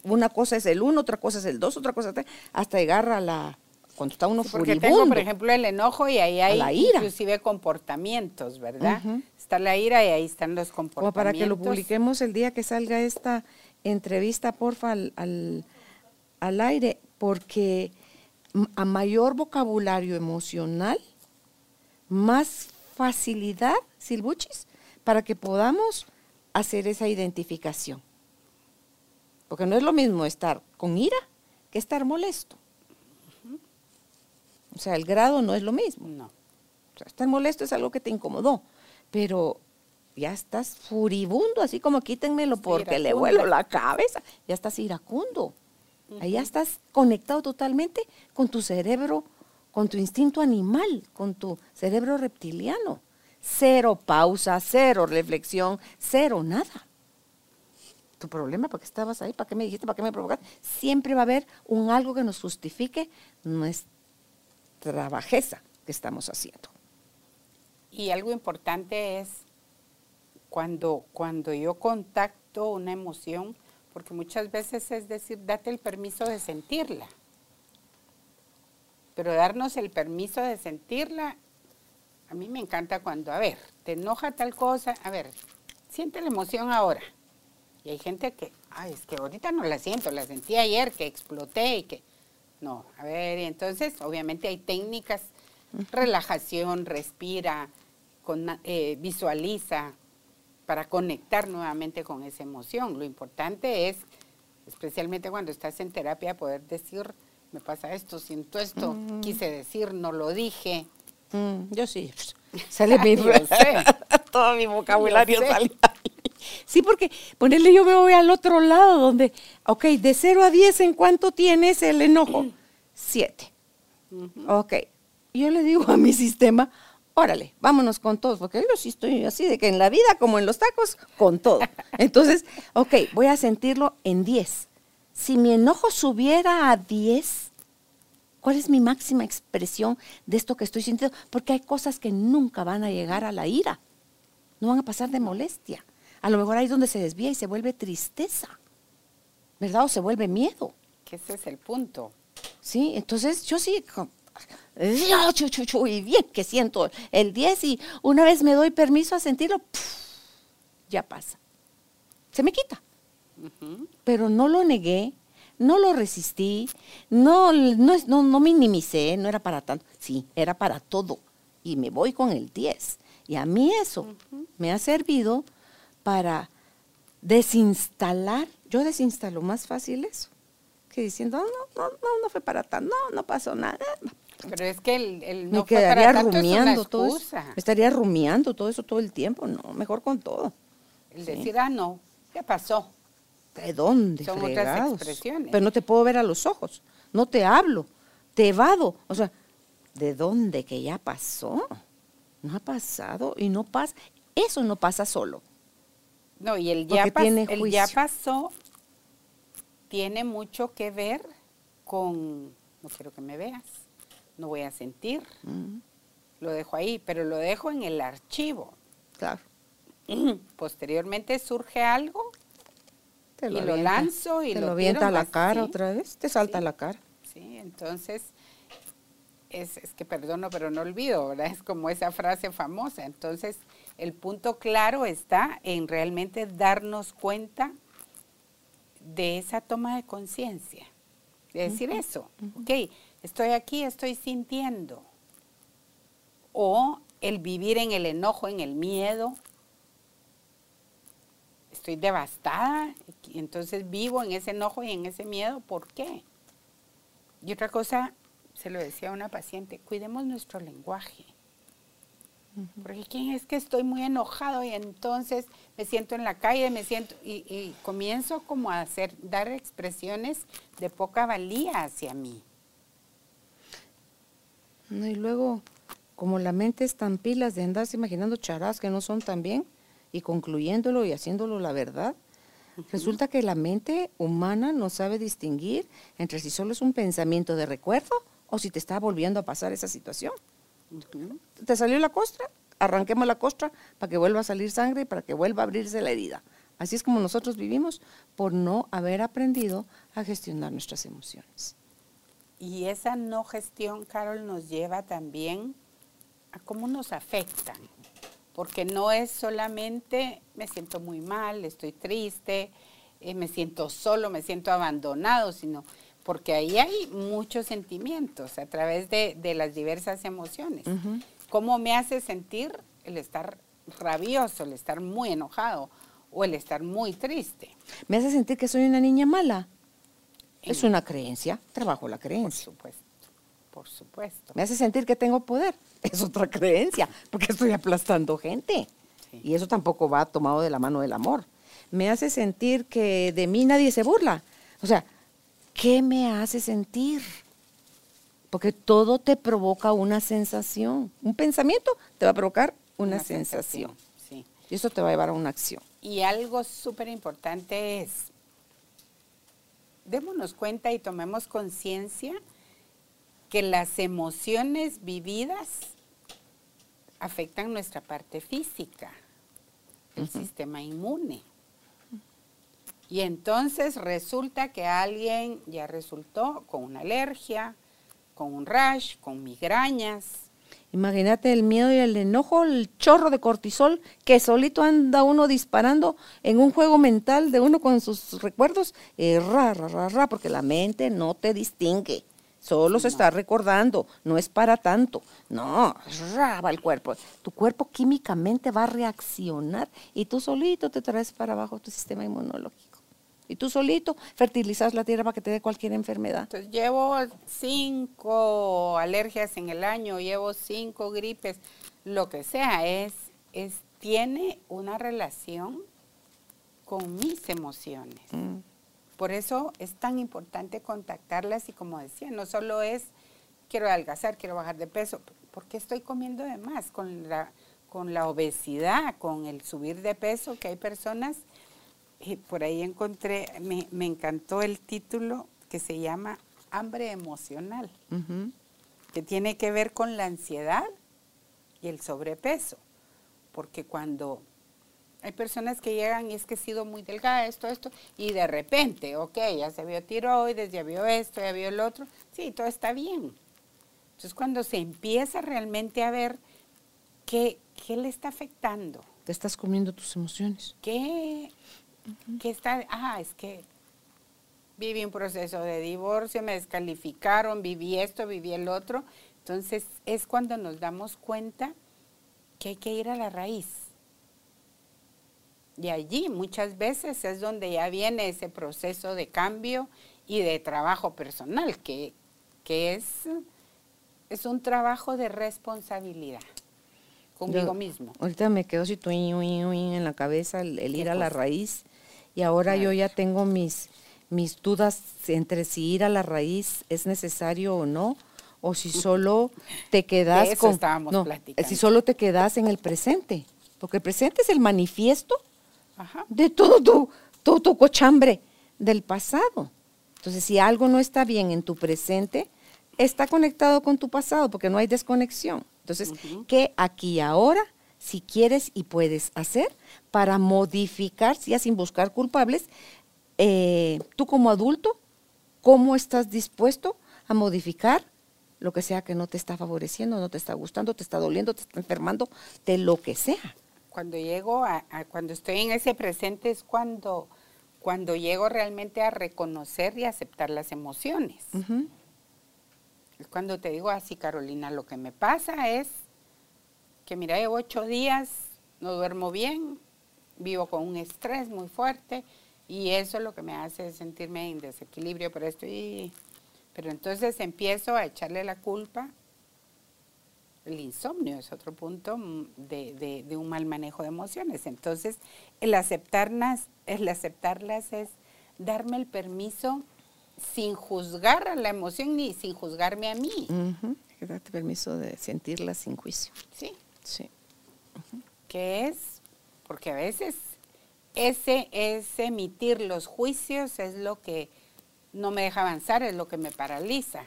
una cosa es el uno, otra cosa es el dos, otra cosa es el tres, hasta llegar a la, cuando está uno Porque furibundo. tengo, por ejemplo, el enojo y ahí hay la ira. inclusive comportamientos, ¿verdad? Está la ira y ahí están los comportamientos. para que lo publiquemos el día que salga esta entrevista, porfa, al, al, al aire, porque a mayor vocabulario emocional, más facilidad, Silbuchis, para que podamos hacer esa identificación. Porque no es lo mismo estar con ira que estar molesto. O sea, el grado no es lo mismo. No. O sea, estar molesto es algo que te incomodó, pero ya estás furibundo, así como quítenmelo porque le vuelo la cabeza, ya estás iracundo. Ahí ya estás conectado totalmente con tu cerebro, con tu instinto animal, con tu cerebro reptiliano. Cero pausa, cero reflexión, cero nada. Tu problema, ¿para qué estabas ahí? ¿Para qué me dijiste? ¿Para qué me provocaste? Siempre va a haber un algo que nos justifique nuestra bajeza que estamos haciendo. Y algo importante es cuando, cuando yo contacto una emoción, porque muchas veces es decir, date el permiso de sentirla. Pero darnos el permiso de sentirla, a mí me encanta cuando, a ver, te enoja tal cosa, a ver, siente la emoción ahora. Y hay gente que, ay, es que ahorita no la siento, la sentí ayer, que exploté y que... No, a ver, entonces obviamente hay técnicas, relajación, respira, con- eh, visualiza, para conectar nuevamente con esa emoción. Lo importante es, especialmente cuando estás en terapia, poder decir, me pasa esto, siento esto, quise decir, no lo dije. Mm, yo sí. [LAUGHS] Sale mi [LAUGHS] todo mi vocabulario sale. Sí, porque ponerle yo me voy al otro lado donde, ok, de 0 a 10, ¿en cuánto tienes el enojo? [CLEARS THROAT] 7. Ok. Yo le digo a mi sistema, órale, vámonos con todos, porque yo sí estoy así de que en la vida, como en los tacos, con todo. Entonces, ok, voy a sentirlo en 10. Si mi enojo subiera a 10, ¿Cuál es mi máxima expresión de esto que estoy sintiendo? Porque hay cosas que nunca van a llegar a la ira, no van a pasar de molestia. A lo mejor ahí es donde se desvía y se vuelve tristeza, ¿verdad? O se vuelve miedo, Que ese es el punto. ¿sí? Entonces yo sí, y bien que siento el 10 y una vez me doy permiso a sentirlo, ya pasa. Se me quita pero no lo negué, no lo resistí, no, no, no, no minimicé, no era para tanto. Sí, era para todo. Y me voy con el 10. Y a mí eso me ha servido para desinstalar. Yo desinstalo más fácil eso que diciendo, "Ah, no, no, no, no fue para tanto, no, no pasó nada. Pero es que el, el Me no fue quedaría para rumiando todo eso. Me estaría rumiando todo eso todo el tiempo. No, mejor con todo. El decir, ah, no, ya pasó. ¿De dónde? Son otras expresiones. Pero no te puedo ver a los ojos, no te hablo, te evado. O sea, ¿de dónde que ya pasó? No ha pasado y no pasa. Eso no pasa solo. No, y el ya, pas- el ya pasó tiene mucho que ver con, no quiero que me veas, no voy a sentir, lo dejo ahí, pero lo dejo en el archivo. claro. [CLEARS THROAT] Posteriormente surge algo, Te Y lo lanzo y te lo lo avienta a la cara otra vez, te salta a la cara. ¿sí? Entonces, es, es que perdono, pero no olvido, ¿verdad? Es como esa frase famosa. Entonces, el punto claro está en realmente darnos cuenta de esa toma de conciencia. De decir eso, ok, estoy aquí, estoy sintiendo. O el vivir en el enojo, en el miedo. Estoy devastada, entonces vivo en ese enojo y en ese miedo. ¿Por qué? Y otra cosa, se lo decía a una paciente, cuidemos nuestro lenguaje. Porque quién es que estoy muy enojado y entonces me siento en la calle, me siento y, y comienzo como a hacer, dar expresiones de poca valía hacia mí. No, y luego, como la mente es tan pilas de andarse imaginando charás que no son tan bien y concluyéndolo y haciéndolo la verdad, resulta que la mente humana no sabe distinguir entre si solo es un pensamiento de recuerdo o si te está volviendo a pasar esa situación. ¿Te salió la costra? Arranquemos la costra para que vuelva a salir sangre y para que vuelva a abrirse la herida. Así es como nosotros vivimos por no haber aprendido a gestionar nuestras emociones. Y esa no gestión, Carol, nos lleva también a cómo nos afectan. Porque no es solamente me siento muy mal, estoy triste, eh, me siento solo, me siento abandonado, sino porque ahí hay muchos sentimientos a través de, las diversas emociones. ¿Cómo me hace sentir el estar rabioso, el estar muy enojado o el estar muy triste? ¿Me hace sentir que soy una niña mala? Es una creencia, trabajo la creencia. Por supuesto, por supuesto. Me hace sentir que tengo poder, [LAUGHS] es otra creencia, porque estoy aplastando gente. Y eso tampoco va tomado de la mano del amor. Me hace sentir que de mí nadie se burla. O sea, ¿qué me hace sentir? Porque todo te provoca una sensación. Un pensamiento te va a provocar una, sensación. sensación. Y eso te va a llevar a una acción. Y algo súper importante es, démonos cuenta y tomemos conciencia que las emociones vividas afectan nuestra parte física, el sistema inmune. Y entonces resulta que alguien ya resultó con una alergia, con un rash, con migrañas, Imagínate el miedo y el enojo, el chorro de cortisol que solito anda uno disparando en un juego mental de uno con sus recuerdos, eh, ra, ra, ra, ra, porque la mente no te distingue. Solo se está recordando, no es para tanto. No, ra, va el cuerpo. Tu cuerpo químicamente va a reaccionar y tú solito te traes para abajo tu sistema inmunológico y tú solito fertilizas la tierra para que te dé cualquier enfermedad. Entonces llevo cinco alergias en el año, llevo cinco gripes, lo que sea, es, es tiene una relación con mis emociones. Mm. Por eso es tan importante contactarlas y como decía, no solo es quiero adelgazar, quiero bajar de peso, porque estoy comiendo de más con la, con la obesidad, con el subir de peso, que hay personas y por ahí encontré, me, encantó el título que se llama Hambre Emocional, que tiene que ver con la ansiedad y el sobrepeso. Porque cuando hay personas que llegan y es que he sido muy delgada, esto, esto, y de repente, ok, ya se vio tiroides, ya vio esto, ya vio el otro, sí, todo está bien. Entonces cuando se empieza realmente a ver qué, qué le está afectando. Te estás comiendo tus emociones. ¿Qué, que está, ah, es que viví un proceso de divorcio, me descalificaron, viví esto, viví el otro. Entonces es cuando nos damos cuenta que hay que ir a la raíz. Y allí muchas veces es donde ya viene ese proceso de cambio y de trabajo personal, que, que es, es un trabajo de responsabilidad conmigo mismo. Ahorita me quedo así en la cabeza el, ir a la raíz y ahora yo ya tengo mis, mis dudas entre si ir a la raíz es necesario o no, o si solo te quedas con no, si solo te quedas en el presente, porque el presente es el manifiesto de todo tu, todo tu cochambre del pasado. Entonces, si algo no está bien en tu presente, está conectado con tu pasado, porque no hay desconexión. Entonces, ¿qué aquí y ahora si quieres y puedes hacer para modificar, ya sin buscar culpables, eh, tú como adulto, cómo estás dispuesto a modificar lo que sea que no te está favoreciendo, no te está gustando, te está doliendo, te está enfermando, de lo que sea. Cuando llego a, cuando estoy en ese presente es cuando, cuando llego realmente a reconocer y aceptar las emociones. Es cuando te digo así, Carolina, lo que me pasa es que mira, llevo ocho días, no duermo bien, vivo con un estrés muy fuerte y eso es lo que me hace sentirme en desequilibrio, pero estoy, pero entonces empiezo a echarle la culpa, El insomnio es otro punto mm, de, de, un mal manejo de emociones. Entonces, el aceptarlas, el aceptarlas es darme el permiso sin juzgar a la emoción ni sin juzgarme a mí. Darte permiso de sentirla sin juicio. Sí. Sí. ¿Qué es? Porque a veces ese, ese emitir los juicios es lo que no me deja avanzar, es lo que me paraliza.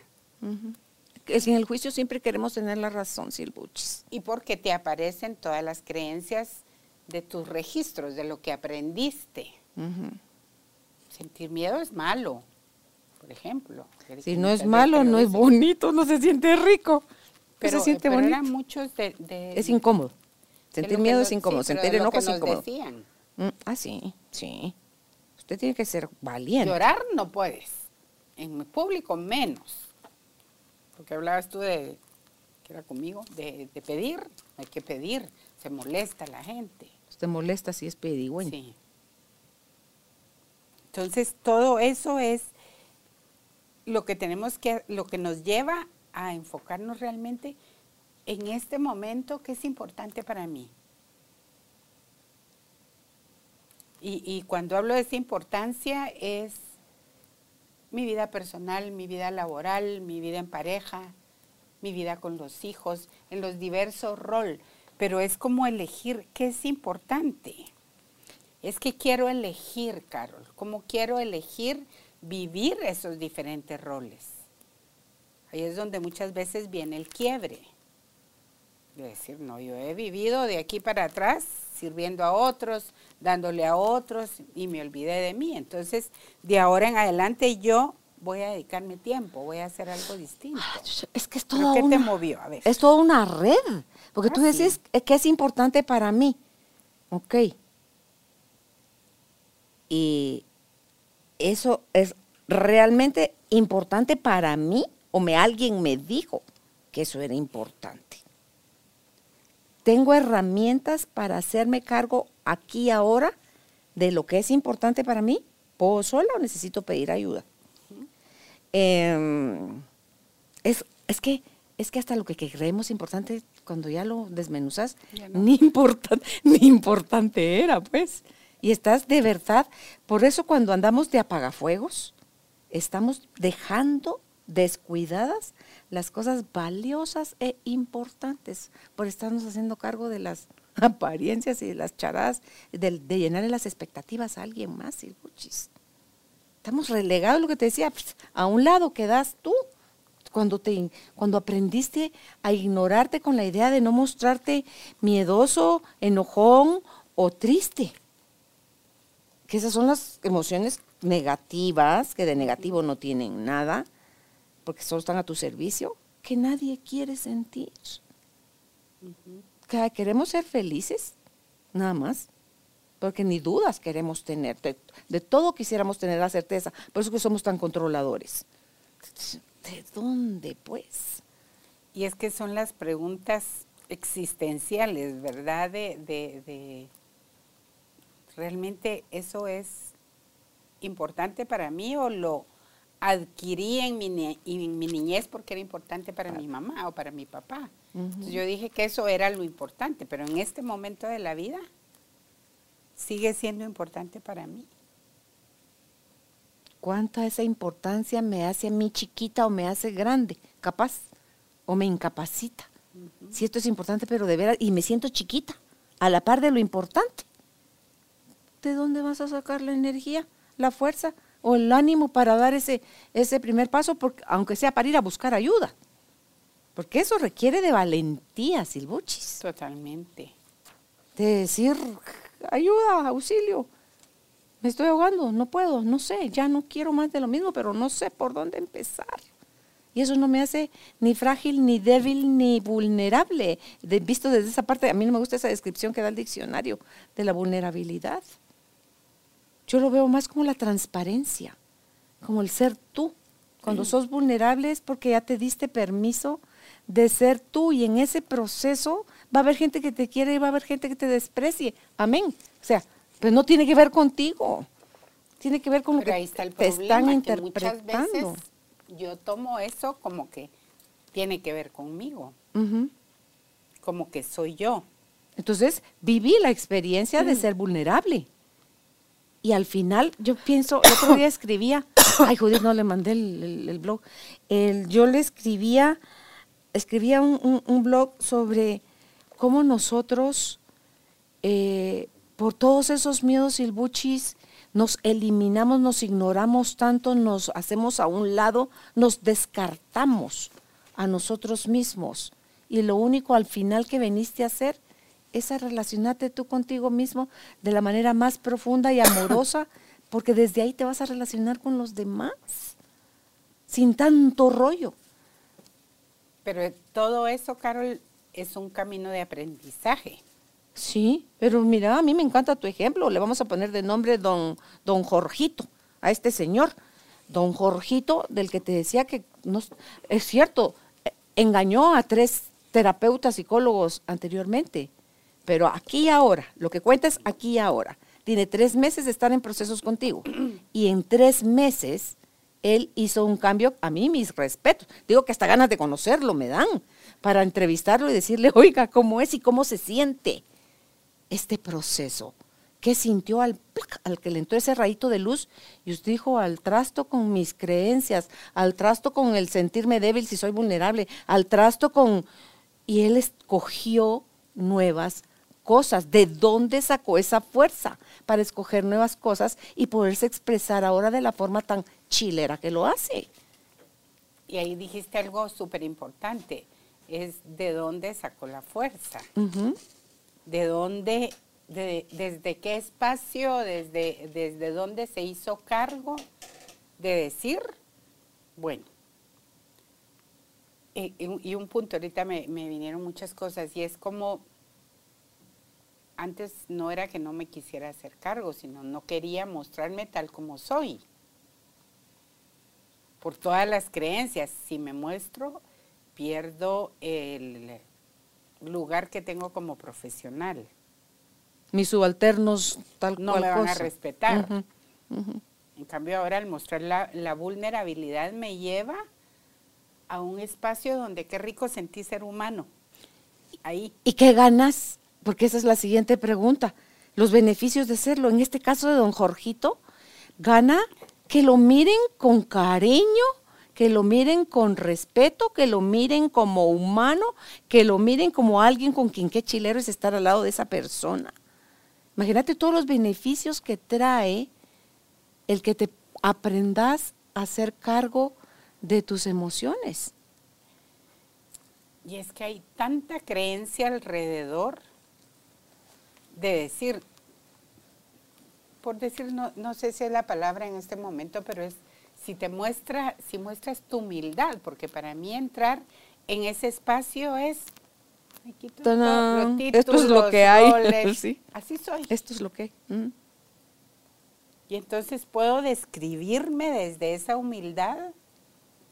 Es en el juicio siempre queremos tener la razón, Silbuchis. Y porque te aparecen todas las creencias de tus registros, de lo que aprendiste. Sentir miedo es malo, por ejemplo. Si no es malo, no es bonito, no se siente rico. Pero, se siente bonito. muchos de, Es incómodo. Sentir miedo es incómodo, sentir enojo es incómodo. Decían. Mm, ah, sí, sí. Usted tiene que ser valiente. Llorar no puedes. En público menos. Porque hablabas tú de, que era conmigo, de, pedir. Hay que pedir. Se molesta la gente. Usted molesta si es pedigüeño. Sí. Entonces, todo eso es lo que tenemos que, lo que nos lleva a enfocarnos realmente en este momento que es importante para mí. Y, cuando hablo de esa importancia es mi vida personal, mi vida laboral, mi vida en pareja, mi vida con los hijos, en los diversos roles. Pero es como elegir qué es importante. Es que quiero elegir, Carol, cómo quiero elegir vivir esos diferentes roles. Ahí es donde muchas veces viene el quiebre. De decir, no, yo he vivido de aquí para atrás sirviendo a otros, dándole a otros y me olvidé de mí. Entonces, de ahora en adelante yo voy a dedicarme tiempo, voy a hacer algo distinto. Es que es todo ¿Qué te movió? A ver. Es toda una red, porque tú ah, decís que es importante para mí. Ok. Y eso es realmente importante para mí o me alguien me dijo que eso era importante. Tengo herramientas para hacerme cargo aquí ahora de lo que es importante para mí. ¿Puedo sola o necesito pedir ayuda? Em, es, es, que, es que hasta lo que creemos importante, cuando ya lo desmenuzas, ni, [LAUGHS] ni importante era, pues. Y estás de verdad, por eso cuando andamos de apagafuegos, estamos dejando descuidadas las cosas valiosas e importantes por estarnos haciendo cargo de las [LAUGHS] apariencias y de las charadas, de, de llenarle las expectativas a alguien más, Estamos relegados, lo que te decía, pues, a un lado quedas tú. Cuando, te, cuando aprendiste a ignorarte con la idea de no mostrarte miedoso, enojón o triste. Que esas son las emociones negativas, que de negativo no tienen nada, porque solo están a tu servicio, que nadie quiere sentir. que queremos ser felices, nada más, porque ni dudas queremos tener, de, todo quisiéramos tener la certeza, por eso que somos tan controladores. ¿De dónde, pues? Y es que son las preguntas existenciales, ¿verdad? De, de realmente eso es importante para mí o lo adquirí en mi, mi niñez porque era importante para mi mamá o para mi papá. yo dije que eso era lo importante, pero en este momento de la vida sigue siendo importante para mí. ¿Cuánta esa importancia me hace a mí chiquita o me hace grande, capaz, o me incapacita? Si esto es importante, pero de veras, y me siento chiquita, a la par de lo importante. ¿De dónde vas a sacar la energía? la fuerza o el ánimo para dar ese, ese primer paso, porque, aunque sea para ir a buscar ayuda. Porque eso requiere de valentía, Silbuchis. Totalmente. De decir, ayuda, auxilio. Me estoy ahogando, no puedo, no sé, ya no quiero más de lo mismo, pero no sé por dónde empezar. Y eso no me hace ni frágil, ni débil, ni vulnerable. visto desde esa parte, a mí no me gusta esa descripción que da el diccionario de la vulnerabilidad. Yo lo veo más como la transparencia, como el ser tú. Cuando sos vulnerable es porque ya te diste permiso de ser tú y en ese proceso va a haber gente que te quiere y va a haber gente que te desprecie. Amén. O sea, pues no tiene que ver contigo. Tiene que ver con lo que te están interpretando. yo tomo eso como que tiene que ver conmigo. como que soy yo. Entonces, viví la experiencia de ser vulnerable. Y al final, yo pienso, el otro día escribía, [COUGHS] ay, Judith, no le mandé el, blog, yo le escribía, escribía un, blog sobre cómo nosotros, eh, por todos esos miedos y el buchis, nos eliminamos, nos ignoramos tanto, nos hacemos a un lado, nos descartamos a nosotros mismos. Y lo único al final que veniste a hacer es a relacionarte tú contigo mismo de la manera más profunda y amorosa, [COUGHS] porque desde ahí te vas a relacionar con los demás, sin tanto rollo. Pero todo eso, Carol, es un camino de aprendizaje. Sí, pero mira, a mí me encanta tu ejemplo. Le vamos a poner de nombre don, don Jorgito, a este señor. Don Jorgito, del que te decía que no, es cierto, engañó a tres terapeutas psicólogos anteriormente. Pero aquí ahora, lo que cuenta es aquí ahora. Tiene tres meses de estar en procesos contigo. Y en tres meses él hizo un cambio, a mí mis respetos. Digo que hasta ganas de conocerlo me dan para entrevistarlo y decirle, [LAUGHS] oiga, ¿cómo es y cómo se siente este proceso? ¿Qué sintió al, al que le entró ese rayito de luz? Y usted dijo, al trasto con mis creencias, al trasto con el sentirme débil si soy vulnerable, al trasto con... Y él escogió nuevas cosas, de dónde sacó esa fuerza para escoger nuevas cosas y poderse expresar ahora de la forma tan chilera que lo hace. Y ahí dijiste algo súper importante, es de dónde sacó la fuerza, de dónde, desde qué espacio, desde, desde dónde se hizo cargo de decir, bueno, y, un punto, ahorita me, me vinieron muchas cosas, y es como antes no era que no me quisiera hacer cargo, sino no quería mostrarme tal como soy. Por todas las creencias, si me muestro, pierdo el lugar que tengo como profesional. Mis subalternos tal no me van a respetar. En cambio ahora al mostrar la, la, vulnerabilidad me lleva a un espacio donde qué rico sentí ser humano. Ahí. ¿Y qué ganas porque esa es la siguiente pregunta, los beneficios de serlo. En este caso de don Jorgito, gana que lo miren con cariño, que lo miren con respeto, que lo miren como humano, que lo miren como alguien con quien qué chilero es estar al lado de esa persona. Imagínate todos los beneficios que trae el que te aprendas a hacer cargo de tus emociones. Y es que hay tanta creencia alrededor de decir, por decir, no, no sé si es la palabra en este momento, pero es si te muestra, si muestras tu humildad, porque para mí entrar en ese espacio es esto es lo que hay. [LAUGHS] Así soy. Esto es lo que hay. Mm. Y entonces puedo describirme desde esa humildad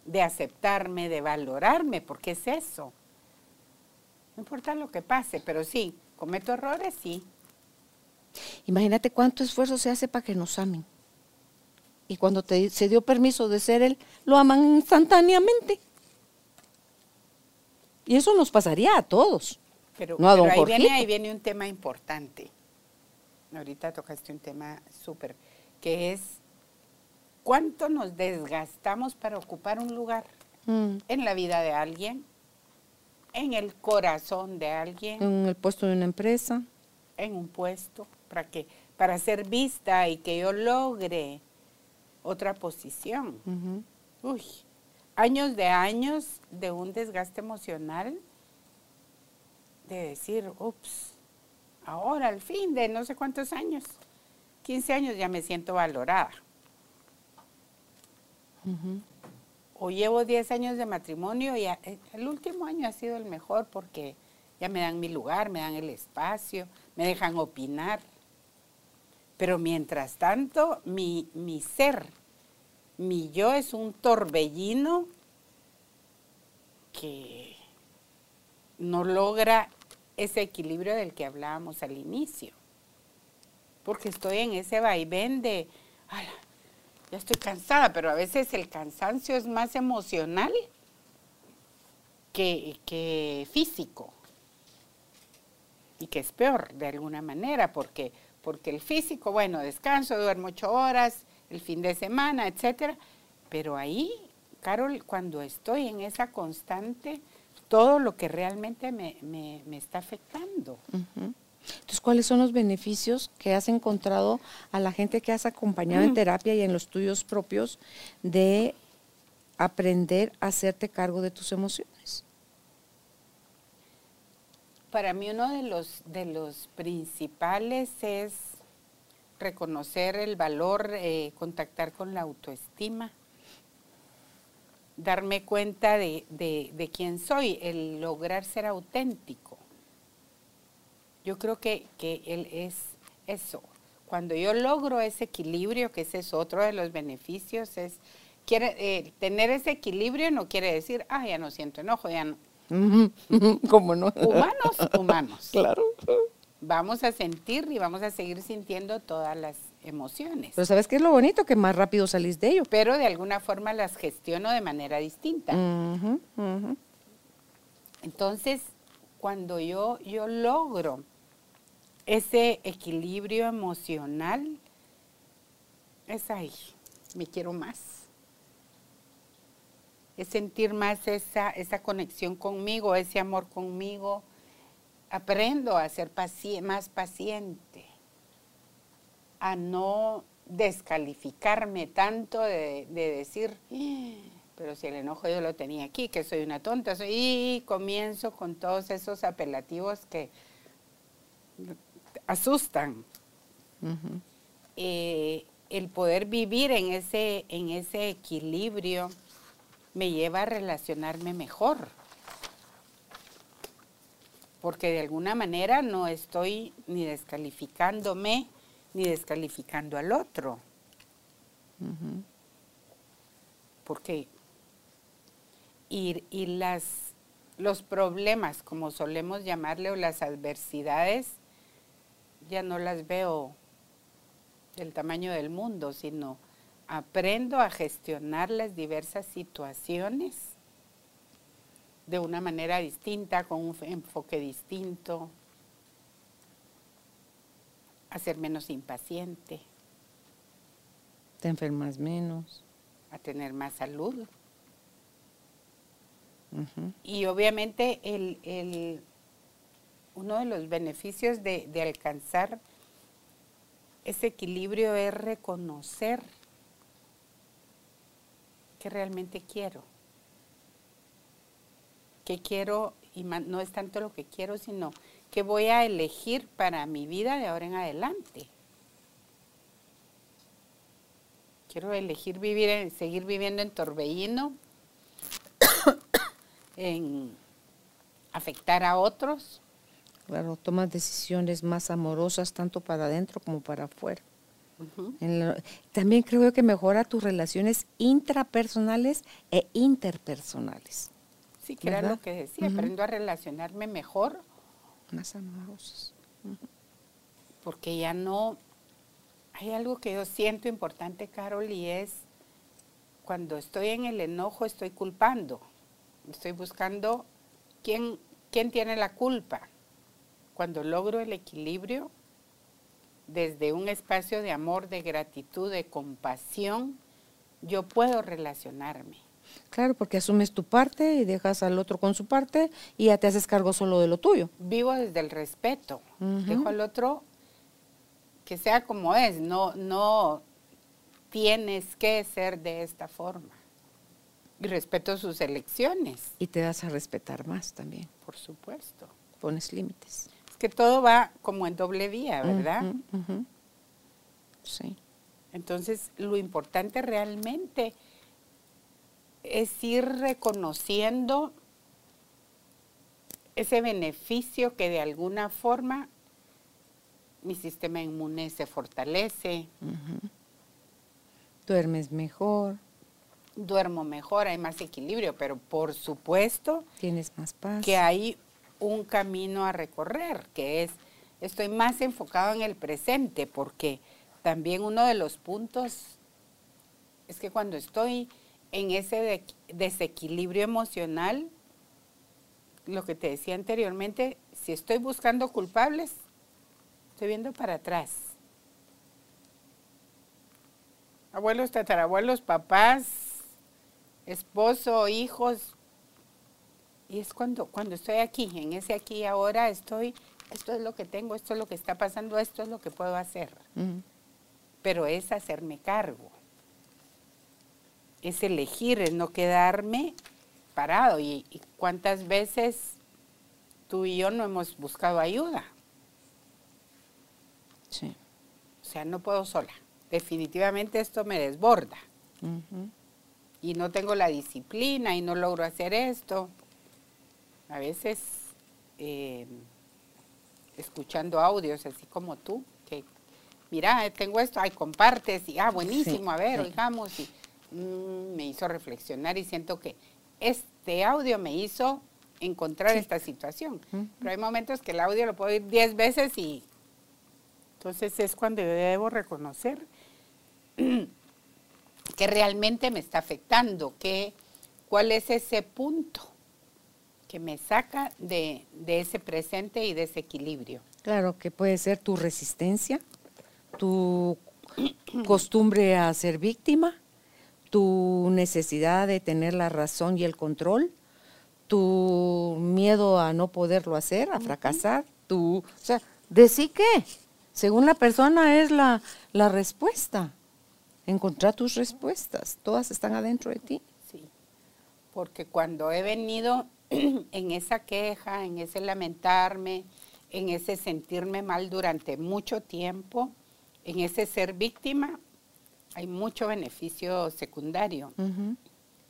de aceptarme, de valorarme, porque es eso. No importa lo que pase, pero sí, ¿Cometo errores? Sí. Imagínate cuánto esfuerzo se hace para que nos amen. Y cuando te, se dio permiso de ser Él, lo aman instantáneamente. Y eso nos pasaría a todos. Pero, no a don ahí, viene, ahí viene un tema importante. Ahorita tocaste un tema súper, que es cuánto nos desgastamos para ocupar un lugar mm. en la vida de alguien, en el corazón de alguien. En el puesto de una empresa. En un puesto, para que para ser vista y que yo logre otra posición. Uy, años de años de un desgaste emocional de decir, ups, ahora al fin de no sé cuántos años, 15 años ya me siento valorada o llevo 10 años de matrimonio y eh, el último año ha sido el mejor porque ya me dan mi lugar, me dan el espacio, me dejan opinar. Pero mientras tanto, mi, mi ser, mi yo es un torbellino que no logra ese equilibrio del que hablábamos al inicio. Porque estoy en ese vaivén de, ya estoy cansada, pero a veces el cansancio es más emocional que, físico. y que es peor de alguna manera, porque, porque el físico, bueno, descanso, duermo ocho horas, el fin de semana, etcétera, pero ahí, Carol, cuando estoy en esa constante, todo lo que realmente me, está afectando. Entonces, ¿cuáles son los beneficios que has encontrado a la gente que has acompañado en terapia y en los tuyos propios de aprender a hacerte cargo de tus emociones? Para mí uno de los, de los principales es reconocer el valor, eh, contactar con la autoestima, darme cuenta de, de quién soy, el lograr ser auténtico. Yo creo que, él es eso. Cuando yo logro ese equilibrio, que ese es otro de los beneficios, es quiere, eh, tener ese equilibrio no quiere decir, ah, ya no siento enojo, ya no. [LAUGHS] ¿Cómo no? Humanos, humanos. [LAUGHS] Claro. Vamos a sentir y vamos a seguir sintiendo todas las emociones. Pero ¿sabes qué es lo bonito? Que más rápido salís de ello. Pero de alguna forma las gestiono de manera distinta. Entonces, cuando yo, yo logro ese equilibrio emocional es ahí, me quiero más. Es sentir más esa, esa conexión conmigo, ese amor conmigo. Aprendo a ser más paciente, a no descalificarme tanto de, decir, ah, pero si el enojo yo lo tenía aquí, que soy una tonta, y comienzo con todos esos apelativos que asustan. Eh, el poder vivir en ese, en ese equilibrio me lleva a relacionarme mejor. Porque de alguna manera no estoy ni descalificándome ni descalificando al otro. Porque y, y, las, los problemas, como solemos llamarle, o las adversidades, ya no las veo del tamaño del mundo, sino aprendo a gestionar las diversas situaciones de una manera distinta, con un enfoque distinto, a ser menos impaciente. Te enfermas menos. A tener más salud. Y obviamente el, uno de los beneficios de, alcanzar ese equilibrio es reconocer que realmente quiero. Que quiero, y no es tanto lo que quiero, sino que voy a elegir para mi vida de ahora en adelante. Quiero elegir vivir, seguir viviendo en torbellino, [COUGHS] en afectar a otros, Claro, tomas decisiones más amorosas tanto para adentro como para afuera. también creo que mejora tus relaciones intrapersonales e interpersonales. Sí, que era lo que decía, aprendo a relacionarme mejor. Más amorosas. Porque ya no, hay algo que yo siento importante, Carol, y es cuando estoy en el enojo estoy culpando, estoy buscando quién, quién tiene la culpa cuando logro el equilibrio desde un espacio de amor, de gratitud, de compasión, yo puedo relacionarme. Claro, porque asumes tu parte y dejas al otro con su parte y ya te haces cargo solo de lo tuyo. Vivo desde el respeto. Dejo al otro que sea como es, no, no tienes que ser de esta forma. Y respeto sus elecciones. Y te das a respetar más también. Por supuesto. Pones límites que todo va como en doble vía, ¿verdad? Sí. Entonces, lo importante realmente es ir reconociendo ese beneficio que de alguna forma mi sistema inmune se fortalece. Duermes mejor. Duermo mejor, hay más equilibrio, pero por supuesto tienes más paz. Que hay un camino a recorrer, que es, estoy más enfocado en el presente, porque también uno de los puntos es que cuando estoy en ese desequilibrio emocional, lo que te decía anteriormente, si estoy buscando culpables, estoy viendo para atrás. Abuelos, tatarabuelos, papás, esposo, hijos. Y es cuando, cuando estoy aquí, en ese aquí y ahora estoy, esto es lo que tengo, esto es lo que está pasando, esto es lo que puedo hacer. Pero es hacerme cargo. Es elegir, es no quedarme parado. y cuántas veces tú y yo no hemos buscado ayuda. Sí. O sea, no puedo sola. Definitivamente esto me desborda. Y no tengo la disciplina y no logro hacer esto. A veces, eh, escuchando audios así como tú, que mira, tengo esto, ay, compartes, y ah, buenísimo, a ver, oigamos, y mm, me hizo reflexionar y siento que este audio me hizo encontrar esta situación. Pero hay momentos que el audio lo puedo oír diez veces y entonces es cuando yo debo reconocer [CLEARS THROAT] que realmente me está afectando, que cuál es ese punto que me saca de, de ese presente y de ese equilibrio. Claro, que puede ser tu resistencia, tu [CLEARS THROAT] costumbre a ser víctima, tu necesidad de tener la razón y el control, tu miedo a no poderlo hacer, a fracasar, tu, o sea, de sí qué, según la persona es la, la respuesta. Encontrar tus respuestas, todas están adentro de ti. Sí, porque cuando he venido [CLEARS THROAT] en esa queja, en ese lamentarme, en ese sentirme mal durante mucho tiempo, en ese ser víctima, hay mucho beneficio secundario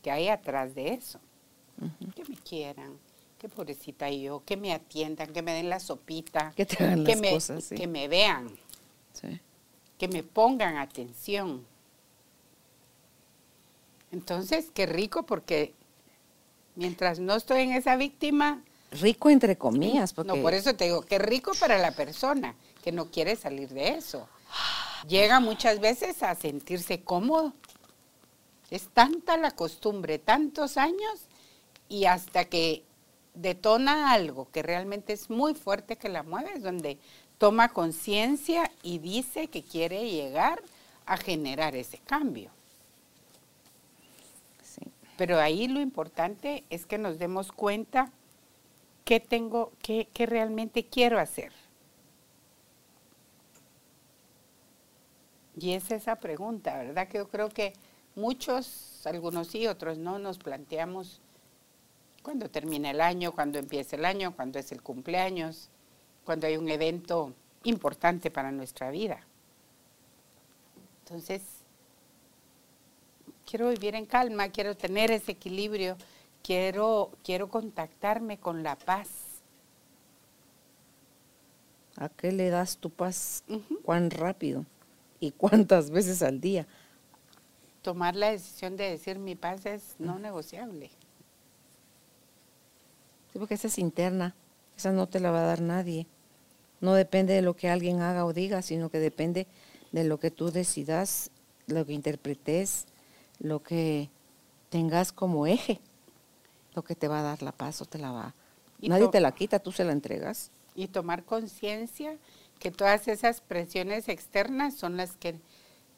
que hay atrás de eso. Que me quieran, que pobrecita yo, que me atiendan, que me den la sopita, que, te hagan que las me, cosas, que me vean, que me pongan atención. Entonces, qué rico porque mientras no estoy en esa víctima... Rico entre comillas. Porque... No, por eso te digo, qué rico para la persona que no quiere salir de eso. Llega muchas veces a sentirse cómodo. Es tanta la costumbre, tantos años, y hasta que detona algo que realmente es muy fuerte que la mueve, es donde toma conciencia y dice que quiere llegar a generar ese cambio. Pero ahí lo importante es que nos demos cuenta qué tengo, qué, realmente quiero hacer. Y es esa pregunta, ¿verdad? Que yo creo que muchos, algunos sí, otros no, nos planteamos cuando termina el año, cuando empieza el año, cuando es el cumpleaños, cuando hay un evento importante para nuestra vida. Entonces, quiero vivir en calma, quiero tener ese equilibrio, quiero, quiero contactarme con la paz. ¿A qué le das tu paz? ¿Cuán rápido? ¿Y cuántas veces al día? Tomar la decisión de decir mi paz es no negociable porque esa es interna, esa no te la va a dar nadie. No depende de lo que alguien haga o diga, sino que depende de lo que tú decidas, lo que interpretes, lo que tengas como eje, lo que te va a dar la paz o te la va. Nadie te la quita, tú se la entregas. Y tomar conciencia que todas esas presiones externas son las que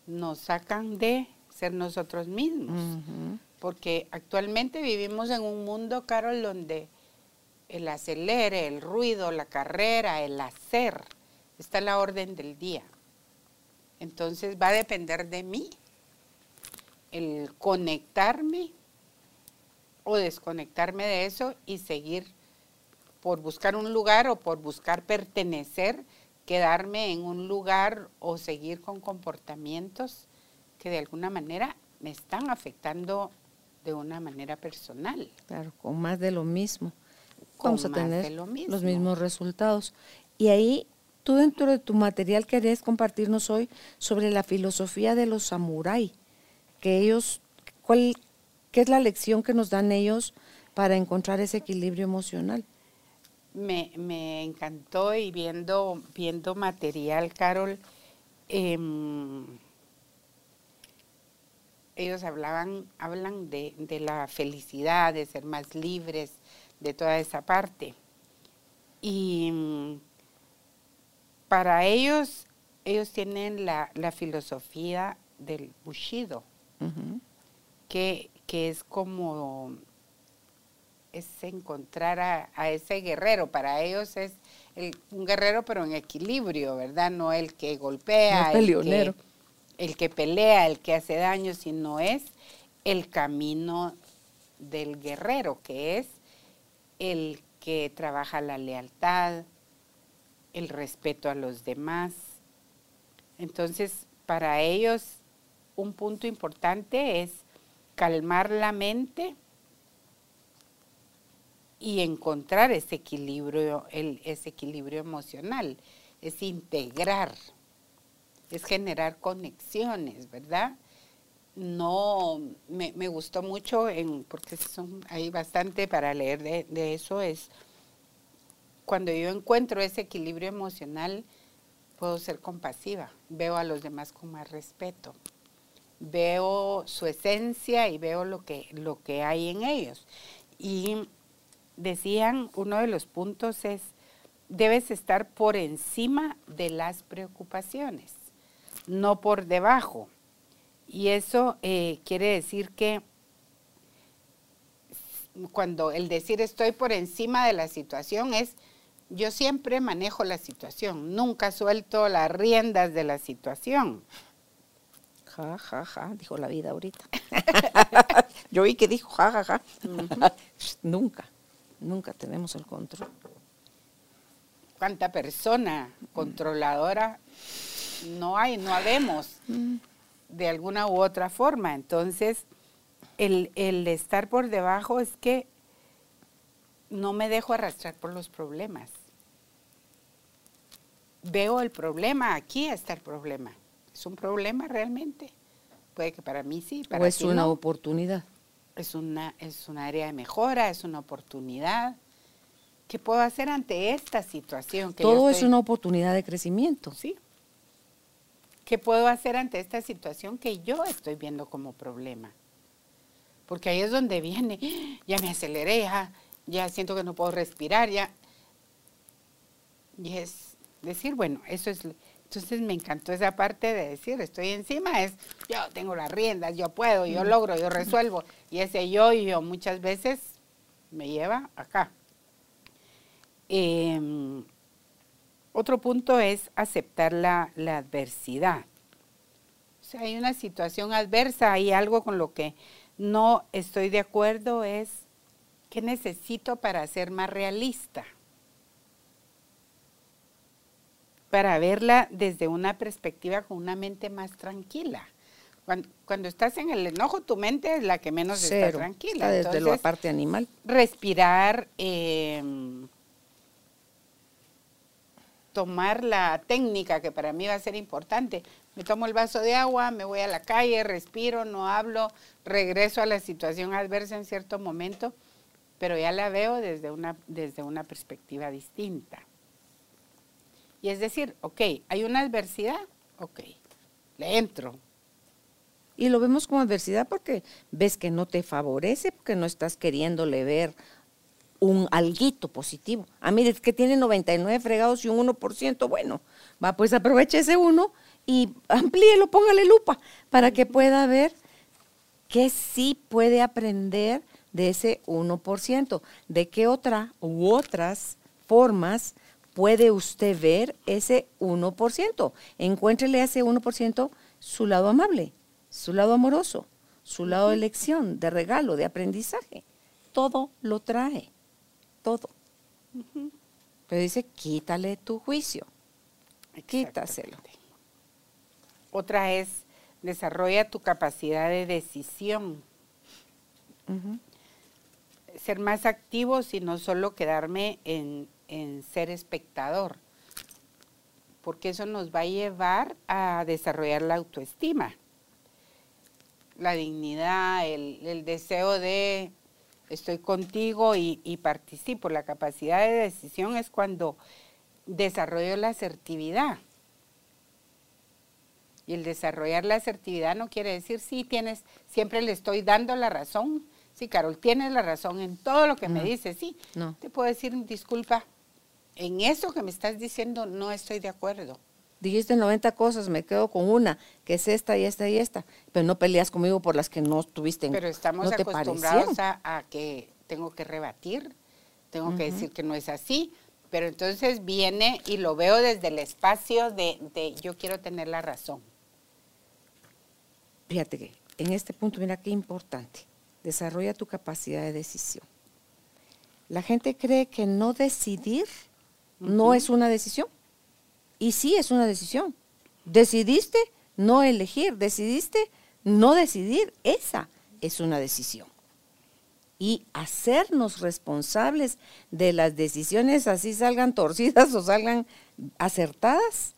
nos sacan de ser nosotros mismos. Porque actualmente vivimos en un mundo, Carol, donde el acelere, el ruido, la carrera, el hacer, está en la orden del día. Entonces va a depender de mí el conectarme o desconectarme de eso y seguir por buscar un lugar o por buscar pertenecer, quedarme en un lugar o seguir con comportamientos que de alguna manera me están afectando de una manera personal. Claro, con más de lo mismo vamos a tener los mismos resultados. Y ahí tú dentro de tu material querés compartirnos hoy sobre la filosofía de los samurái, que ellos, ¿cuál, ¿qué es la lección que nos dan ellos para encontrar ese equilibrio emocional? Me, encantó y viendo, viendo material, Carol, em, ellos hablaban, hablan de, de la felicidad, de ser más libres, de toda esa parte. Y mm, para ellos, ellos tienen la, la filosofía del Bushido, Que, que es como es encontrar a, a ese guerrero. Para ellos es el- un guerrero, pero en equilibrio, ¿verdad? No el que golpea, No el, que, el que pelea, el que hace daño, sino es el camino del guerrero, que es el que trabaja la lealtad, el respeto a los demás. Entonces, para ellos, un punto importante es calmar la mente y encontrar ese equilibrio, el, ese equilibrio emocional, es integrar, es generar conexiones, ¿verdad? No, me, gustó mucho, porque hay bastante para leer de, de eso, es cuando yo encuentro ese equilibrio emocional, puedo ser compasiva, veo a los demás con más respeto, veo su esencia y veo lo que, lo que hay en ellos. Y decían, uno de los puntos es, debes estar por encima de las preocupaciones, no por debajo. Y eso eh, quiere decir que cuando el decir estoy por encima de la situación es, yo siempre manejo la situación, nunca suelto las riendas de la situación. Ja, ja, ja, dijo la vida ahorita. [LAUGHS] Yo oí que dijo ja, ja, ja. [LAUGHS] nunca, nunca tenemos el control. ¿Cuánta persona controladora no hay, no habemos de alguna u otra forma? Entonces, el, el estar por debajo es que no me dejo arrastrar por los problemas. Veo el problema, aquí está el problema. ¿Es un problema realmente? Puede que para mí sí, para o es una no. oportunidad. Es una, es un área de mejora, es una oportunidad. ¿Qué puedo hacer ante esta situación? que yo Todo es una oportunidad de crecimiento. Sí. ¿Qué puedo hacer ante esta situación que yo estoy viendo como problema? Porque ahí es donde viene, [GASPS] ya me aceleré, ya, ya siento que no puedo respirar, ya. Y es decir, bueno, eso es. Entonces me encantó esa parte de decir, estoy encima, es yo tengo las riendas, yo puedo, yo logro, yo resuelvo. Y ese yo y yo muchas veces me lleva acá. Em, otro punto es aceptar la, la adversidad. O sea, hay una situación adversa, hay algo con lo que no estoy de acuerdo, es qué necesito para ser más realista. Para verla desde una perspectiva con una mente más tranquila. Cuando, cuando estás en el enojo, tu mente es la que menos está tranquila. Está desde Entonces, aparte animal. respirar, eh, tomar la técnica que para mí va a ser importante. Me tomo el vaso de agua, me voy a la calle, respiro, no hablo, regreso a la situación adversa en cierto momento, pero ya la veo desde una, desde una perspectiva distinta. Y es decir, ok, hay una adversidad, ok, le entro, Y lo vemos como adversidad porque ves que no te favorece, porque no estás queriéndole ver un alguito positivo. Ah, mire, es que tiene 99 fregados y un 1%, bueno, va, pues aproveche ese uno y amplíelo, póngale lupa para que pueda ver que sí puede aprender de ese 1%. ¿De qué otra u otras formas puede usted ver ese 1%? Encuéntrele a ese 1% su lado amable, su lado amoroso, su lado de elección, de regalo, de aprendizaje. Todo lo trae, todo. Pero dice, quítale tu juicio, quítaselo. Otra es, desarrolla tu capacidad de decisión. Ser más activo, sino solo quedarme en, en ser espectador. Porque eso nos va a llevar a desarrollar la autoestima. La dignidad, el, el deseo de estoy contigo y, y participo. La capacidad de decisión es cuando desarrollo la asertividad. Y el desarrollar la asertividad no quiere decir, sí, tienes, siempre le estoy dando la razón. Sí, Carol, tienes la razón en todo lo que me dices, sí. No. Te puedo decir, disculpa, en eso que me estás diciendo no estoy de acuerdo. Dijiste 90 cosas, me quedo con una, que es esta y esta y esta, pero no peleas conmigo por las que no tuviste. Pero estamos no acostumbrados a, a, que tengo que rebatir, tengo que decir que no es así, pero entonces viene y lo veo desde el espacio de, de yo quiero tener la razón. Fíjate que en este punto, mira qué importante, desarrolla tu capacidad de decisión. La gente cree que no decidir no es una decisión. Y sí es una decisión. Decidiste no elegir, decidiste no decidir. Esa es una decisión. Y hacernos responsables de las decisiones, así salgan torcidas o salgan acertadas,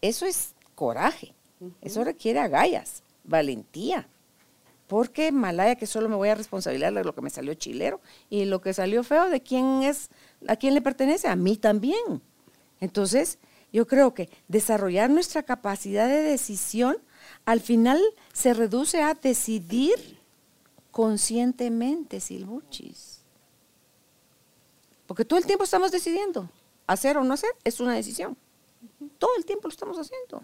eso es coraje. Eso requiere agallas, valentía. Porque Malaya que solo me voy a responsabilizar de lo que me salió chilero y lo que salió feo, ¿de quién es? ¿A quién le pertenece? A mí también. Entonces, yo creo que desarrollar nuestra capacidad de decisión al final se reduce a decidir conscientemente, Silbuchis. Porque todo el tiempo estamos decidiendo. Hacer o no hacer es una decisión. Todo el tiempo lo estamos haciendo.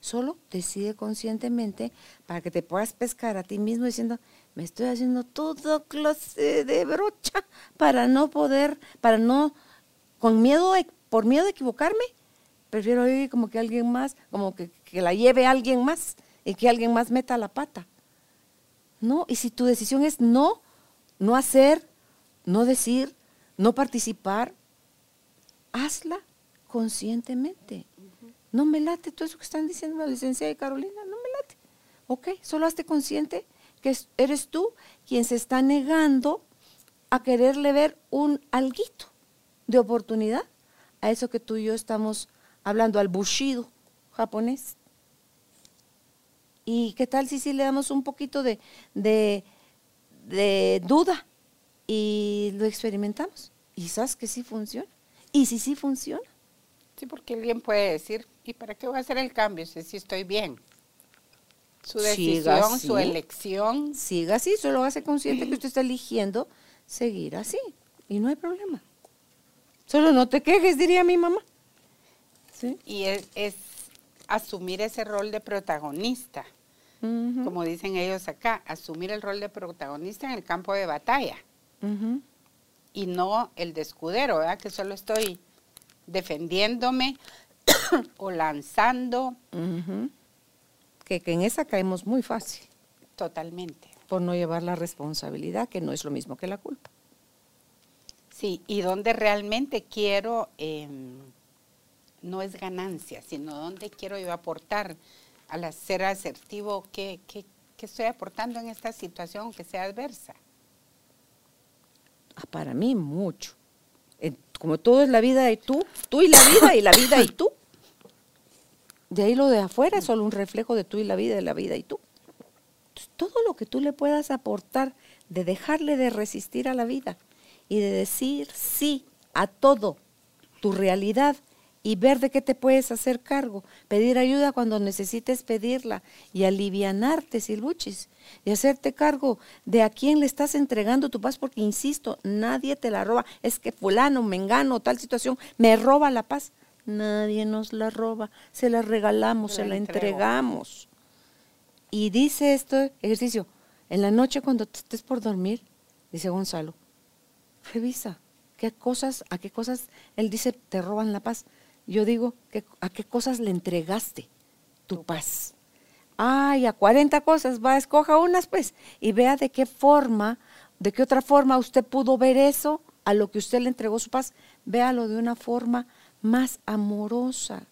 Solo decide conscientemente para que te puedas pescar a ti mismo diciendo, me estoy haciendo todo clase de brocha para no poder, para no, con miedo, por miedo de equivocarme, Prefiero ir como que alguien más, como que, la lleve alguien más y que alguien más meta la pata. No, y si tu decisión es no, no hacer, no decir, no participar, hazla conscientemente. No me late todo eso que están diciendo la licenciada Carolina, no me late. Ok, solo hazte consciente eres tú quien se está negando a quererle ver un alguito de oportunidad a eso que tú y yo estamos hablando al bushido japonés. ¿Y qué tal si sí le damos un poquito de, de, duda y lo experimentamos? Sabes que sí funciona. Y si sí funciona. Sí, porque alguien puede decir, ¿y para qué voy a hacer el cambio si, si estoy bien? Su decisión, su elección. Siga así, solo hace consciente que usted está eligiendo seguir así. Y no hay problema. Solo no te quejes, diría mi mamá. Y es, asumir ese rol de protagonista, como dicen ellos acá, asumir el rol de protagonista en el campo de batalla. Y no el de escudero, ¿verdad? Que solo estoy defendiéndome [COUGHS] o lanzando. Que, que en esa caemos muy fácil. Totalmente. Por no llevar la responsabilidad, que no es lo mismo que la culpa. Sí, y donde realmente quiero em, no es ganancia, sino dónde quiero yo aportar al ser asertivo, qué, estoy aportando en esta situación que sea adversa. Ah, para mí mucho. Como todo es la vida y tú, tú y la vida y la vida y tú. De ahí lo de afuera es solo un reflejo de tú y la vida y la vida y tú. todo lo que tú le puedas aportar de dejarle de resistir a la vida y de decir sí a todo, tu realidad, y ver de qué te puedes hacer cargo, pedir ayuda cuando necesites pedirla y alivianarte, Silbuchis, y hacerte cargo de a quién le estás entregando tu paz, porque insisto, nadie te la roba. Es que fulano, mengano, tal situación, me roba la paz. Nadie nos la roba, se la regalamos, se la, entregamos. Y dice este ejercicio, en la noche cuando te estés por dormir, dice Gonzalo, revisa qué cosas, a qué cosas, él dice, te roban la paz yo digo, ¿a qué cosas le entregaste tu paz? Ay, a 40 cosas, va, escoja unas pues y vea de qué forma, de qué otra forma usted pudo ver eso, a lo que usted le entregó su paz, véalo de una forma más amorosa,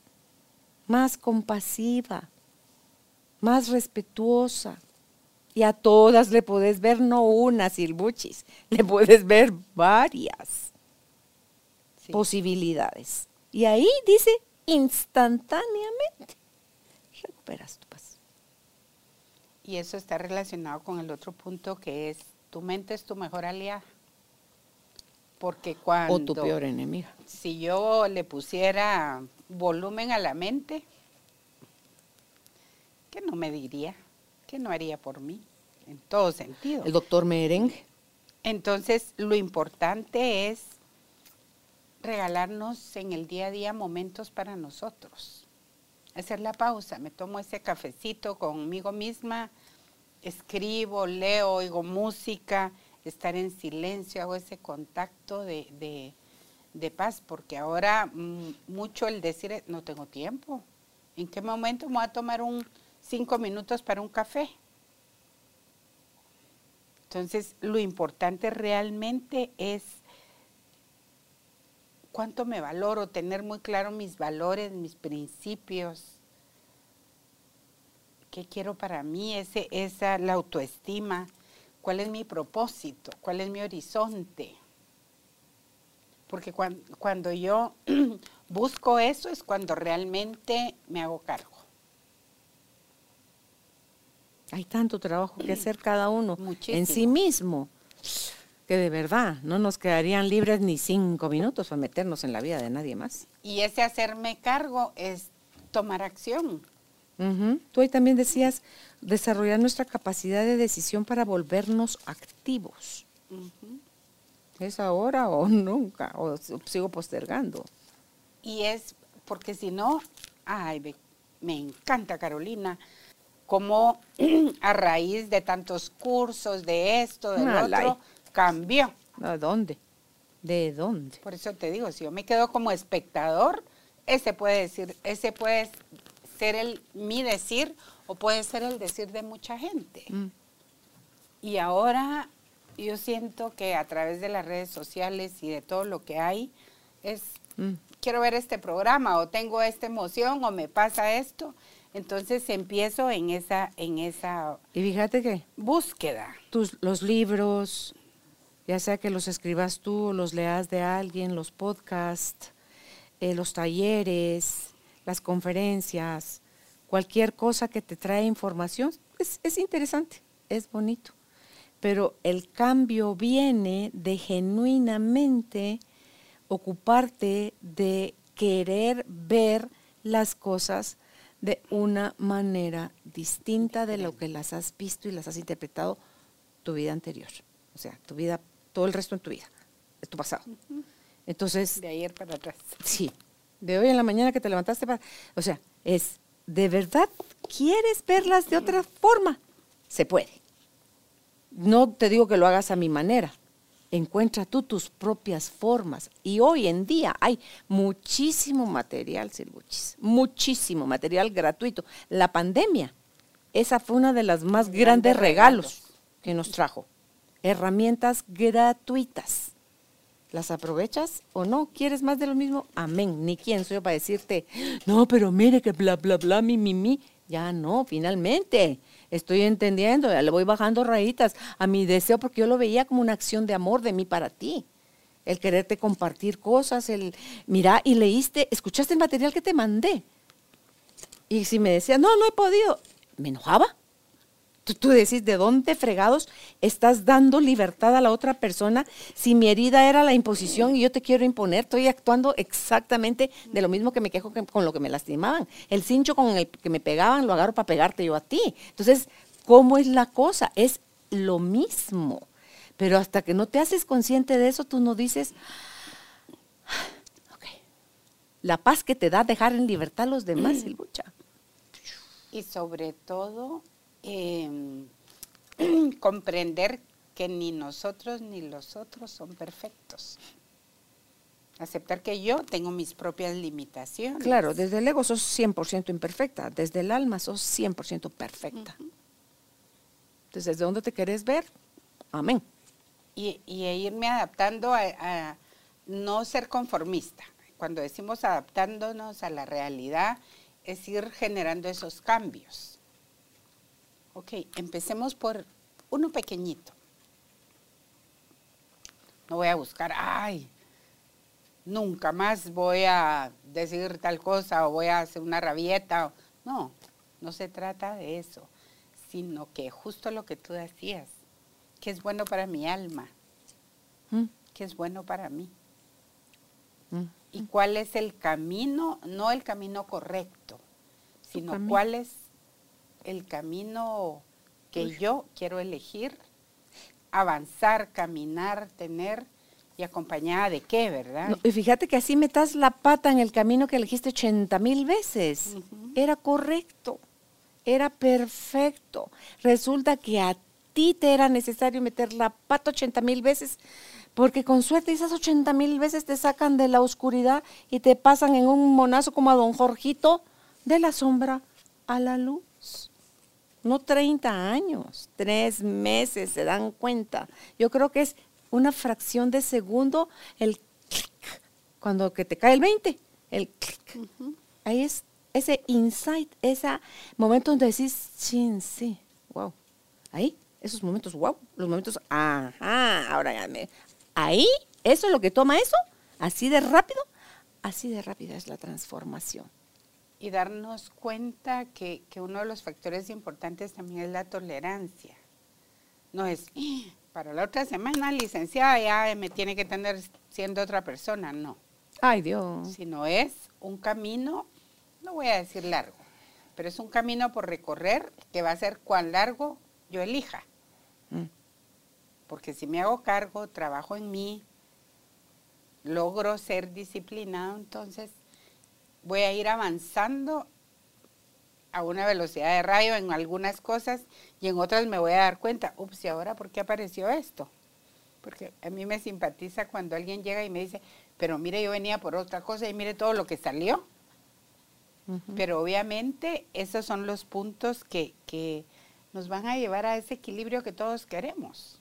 más compasiva, más respetuosa. Y a todas le puedes ver no una, silbuchis, le puedes ver varias posibilidades. Y ahí dice, instantáneamente, recuperas tu paz. Y eso está relacionado con el otro punto que es, tu mente es tu mejor aliada. Porque cuando... O tu peor enemiga. Si yo le pusiera volumen a la mente, ¿qué no me diría? ¿Qué no haría por mí? En todo sentido. El doctor Merengue. Entonces, lo importante es regalarnos en el día a día momentos para nosotros. Hacer la pausa, me tomo ese cafecito conmigo misma, escribo, leo, oigo música, estar en silencio, hago ese contacto de, paz, porque ahora mm, mucho el decir, no tengo tiempo. ¿En qué momento me voy a tomar un cinco minutos para un café? Entonces, lo importante realmente es cuánto me valoro, tener muy claro mis valores, mis principios, qué quiero para mí, ese, esa, la autoestima, cuál es mi propósito, cuál es mi horizonte. Porque cuando, cuando yo [CLEARS THROAT] busco eso es cuando realmente me hago cargo. Hay tanto trabajo que hacer cada uno [CLEARS THROAT] en sí mismo, que de verdad no nos quedarían libres ni cinco minutos para meternos en la vida de nadie más. Y ese hacerme cargo es tomar acción. Tú ahí también decías desarrollar nuestra capacidad de decisión para volvernos activos. ¿Es ahora o nunca? ¿O sigo postergando? Y es porque si no, ay, me encanta Carolina, como [CLEARS THROAT] a raíz de tantos cursos, de esto, de lo otro, cambió. ¿De dónde? ¿De dónde? Por eso te digo, si yo me quedo como espectador, ese puede decir, ese puede ser el mi decir o puede ser el decir de mucha gente. Mm. Y ahora yo siento que a través de las redes sociales y de todo lo que hay, es, mm. quiero ver este programa o tengo esta emoción o me pasa esto. Entonces empiezo en esa, en esa y fíjate que búsqueda. Tus, los libros, ya sea que los escribas tú o los leas de alguien, los podcasts, eh, los talleres, las conferencias, cualquier cosa que te trae información, es, es interesante, es bonito. Pero el cambio viene de genuinamente ocuparte de querer ver las cosas de una manera distinta de lo que las has visto y las has interpretado tu vida anterior. O sea, tu vida, todo el resto en tu vida, es tu pasado. Entonces... De ayer para atrás. Sí, de hoy en la mañana que te levantaste para... O sea, es, ¿de verdad quieres verlas de otra forma? Se puede. No te digo que lo hagas a mi manera. Encuentra tú tus propias formas. Y hoy en día hay muchísimo material, Silbuchis, muchísimo material gratuito. La pandemia, esa fue una de las más grandes regalos que nos trajo. Herramientas gratuitas ¿Las aprovechas o no? ¿Quieres más de lo mismo? Amén. Ni quién soy para decirte, no, pero mire que bla, bla, bla, mi, mi, mi. Ya no, finalmente. Estoy entendiendo, le voy bajando rayitas a mi deseo porque yo lo veía como una acción de amor de mí para ti. El quererte compartir cosas, el mira y leíste, escuchaste el material que te mandé. Y si me decía, no, no he podido, me enojaba. Tú, decís, ¿de dónde fregados estás dando libertad a la otra persona si mi herida era la imposición y yo te quiero imponer? Estoy actuando exactamente de lo mismo que me quejo con lo que me lastimaban. El cincho con el que me pegaban lo agarro para pegarte yo a ti. Entonces, ¿cómo es la cosa? Es lo mismo. Pero hasta que no te haces consciente de eso, tú no dices, ok, la paz que te da dejar en libertad a los demás, el lucha. Y sobre todo Em, [CLEARS THROAT] comprender que ni nosotros ni los otros son perfectos. Aceptar que yo tengo mis propias limitaciones. Claro, desde el ego sos 100% imperfecta, desde el alma sos 100% perfecta. Entonces, ¿desde dónde te querés ver? Amén. Y, irme adaptando a no ser conformista. Cuando decimos adaptándonos a la realidad, es ir generando esos cambios Ok, empecemos por uno pequeñito. No voy a buscar, ay, nunca más voy a decir tal cosa o voy a hacer una rabieta. No, no se trata de eso, sino que justo lo que tú decías, que es bueno para mi alma, mm. que es bueno para mí. Mm. Y cuál es el camino, no el camino correcto, sino cuál es el camino que yo quiero elegir, avanzar, caminar, tener, ¿Y acompañada de qué, verdad? No, y fíjate que así metas la pata en el camino que elegiste 80 mil veces. Era correcto, era perfecto. Resulta que a ti te era necesario meter la pata 80 mil veces, porque con suerte esas 80 mil veces te sacan de la oscuridad y te pasan en un monazo como a don Jorgito, de la sombra a la luz. No 30 años, tres meses, se dan cuenta. Yo creo que es una fracción de segundo el clic, cuando que te cae el 20, el clic. Ahí es ese insight, ese momento donde decís, sí, sí, wow. Ahí, esos momentos, wow, los momentos, ajá, ahora ya me... Ahí, eso es lo que toma eso, así de rápido, así de rápida es la transformación. Y darnos cuenta que, que uno de los factores importantes también es la tolerancia. No es, "Ah, para la otra semana, licenciada, ya me tiene que tener siendo otra persona, no. Ay, Dios. Sino es un camino, no voy a decir largo, pero es un camino por recorrer que va a ser cuán largo yo elija. Mm. Porque si me hago cargo, trabajo en mí, logro ser disciplinado, entonces voy a ir avanzando a una velocidad de rayo en algunas cosas y en otras me voy a dar cuenta, ups, ¿y ahora por qué apareció esto? Porque a mí me simpatiza cuando alguien llega y me dice, pero mire, yo venía por otra cosa y mire todo lo que salió. Pero obviamente esos son los puntos que, que nos van a llevar a ese equilibrio que todos queremos.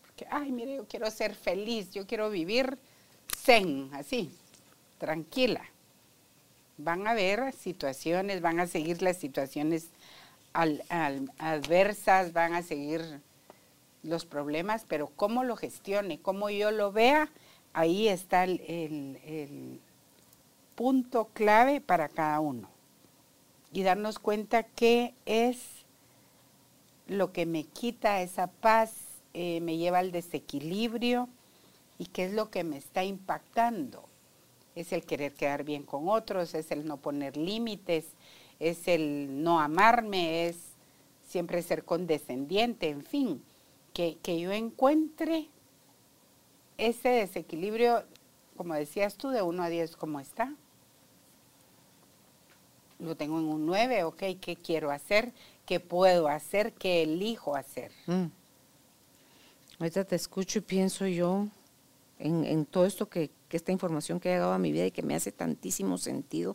Porque, ay, mire, yo quiero ser feliz, yo quiero vivir zen, así, tranquila. Van a haber situaciones, van a seguir las situaciones adversas, van a seguir los problemas, pero cómo lo gestione, cómo yo lo vea, ahí está el punto clave para cada uno. Y darnos cuenta qué es lo que me quita esa paz, eh, me lleva al desequilibrio y qué es lo que me está impactando. Es el querer quedar bien con otros, es el no poner límites, es el no amarme, es siempre ser condescendiente, en fin, que, que yo encuentre ese desequilibrio, como decías tú, de 1 a 10, ¿cómo está? Lo tengo en un 9, ok, ¿qué quiero hacer? ¿Qué puedo hacer? ¿Qué elijo hacer? Mm. Ahorita te escucho y pienso yo en, todo esto que, que esta información que ha llegado a mi vida y que me hace tantísimo sentido.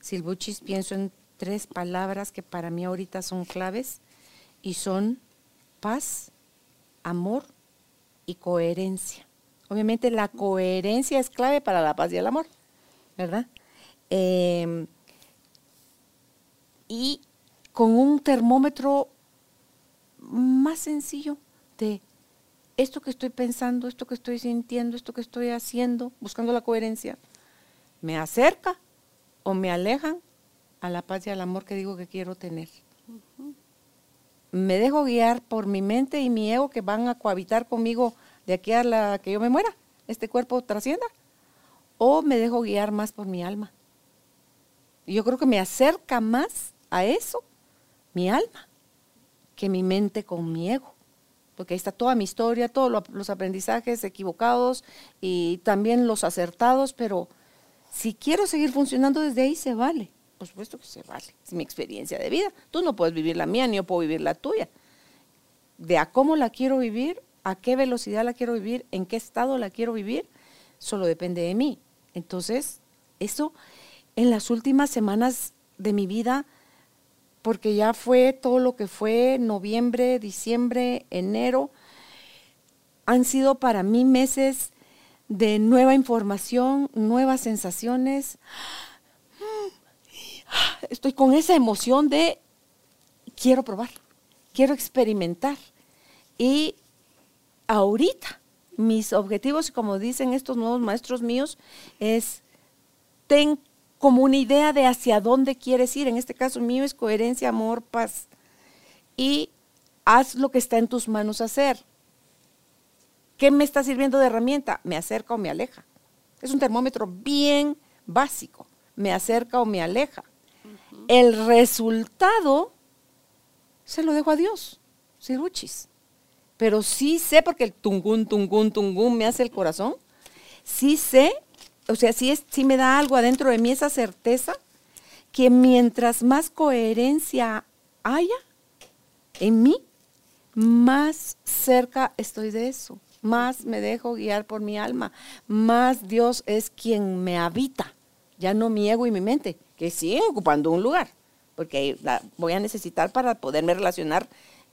Silbuchis, pienso en tres palabras que para mí ahorita son claves y son paz, amor y coherencia. Obviamente la coherencia es clave para la paz y el amor, ¿verdad? Em, y con un termómetro más sencillo de esto que estoy pensando, esto que estoy sintiendo, esto que estoy haciendo, buscando la coherencia, ¿me acerca o me alejan a la paz y al amor que digo que quiero tener? ¿Me dejo guiar por mi mente y mi ego que van a cohabitar conmigo de aquí a la que yo me muera, este cuerpo trascienda? ¿O me dejo guiar más por mi alma? Yo creo que me acerca más a eso mi alma que mi mente con mi ego. Porque ahí está toda mi historia, todos lo- los aprendizajes equivocados y también los acertados, pero si quiero seguir funcionando desde ahí, se vale. Por supuesto que se vale. Es mi experiencia de vida. Tú no puedes vivir la mía, ni yo puedo vivir la tuya. De a cómo la quiero vivir, a qué velocidad la quiero vivir, en qué estado la quiero vivir, solo depende de mí. Entonces, eso en las últimas semanas de mi vida porque ya fue todo lo que fue noviembre, diciembre, enero. Han sido para mí meses de nueva información, nuevas sensaciones. Estoy con esa emoción de quiero probar, quiero experimentar. Y ahorita mis objetivos, como dicen estos nuevos maestros míos, es ten como una idea de hacia dónde quieres ir. En este caso mío es coherencia, amor, paz. Y haz lo que está en tus manos hacer. ¿Qué me está sirviendo de herramienta? ¿Me acerca o me aleja? Es un termómetro bien básico. ¿Me acerca o me aleja? El resultado se lo dejo a Dios, Siruchis. pero sí sé, porque el tungún, tungún, tungún me hace el corazón, sí sé, o sea, sí, es, sí me da algo adentro de mí esa certeza que mientras más coherencia haya en mí, más cerca estoy de eso, más me dejo guiar por mi alma, más Dios es quien me habita, ya no mi ego y mi mente, que siguen ocupando un lugar, porque la voy a necesitar para poderme relacionar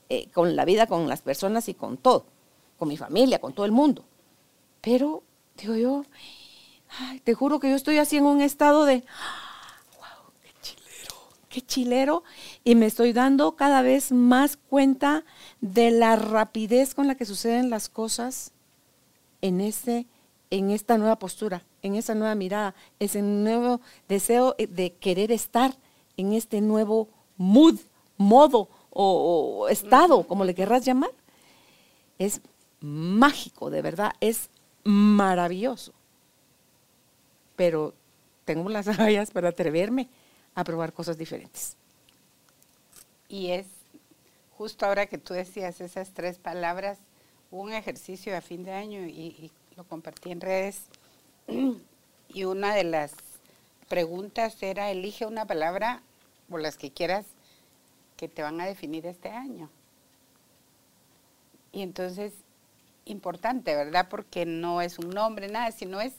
eh, con la vida, con las personas y con todo, con mi familia, con todo el mundo. Pero, digo yo, te juro que yo estoy así en un estado de, wow, qué chilero, qué chilero, y me estoy dando cada vez más cuenta de la rapidez con la que suceden las cosas en, este, en esta nueva postura, en esa nueva mirada, ese nuevo deseo de querer estar en este nuevo mood, modo o, estado, como le querrás llamar. Es mágico, de verdad, es maravilloso. Pero tengo las [LAUGHS] agallas para atreverme a probar cosas diferentes. Y es justo ahora que tú decías esas tres palabras, un ejercicio a fin de año y, lo compartí en redes. [CLEARS THROAT] Y una de las preguntas era, elige una palabra o las que quieras que te van a definir este año. Y entonces, importante, ¿verdad? Porque no es un nombre, nada, sino es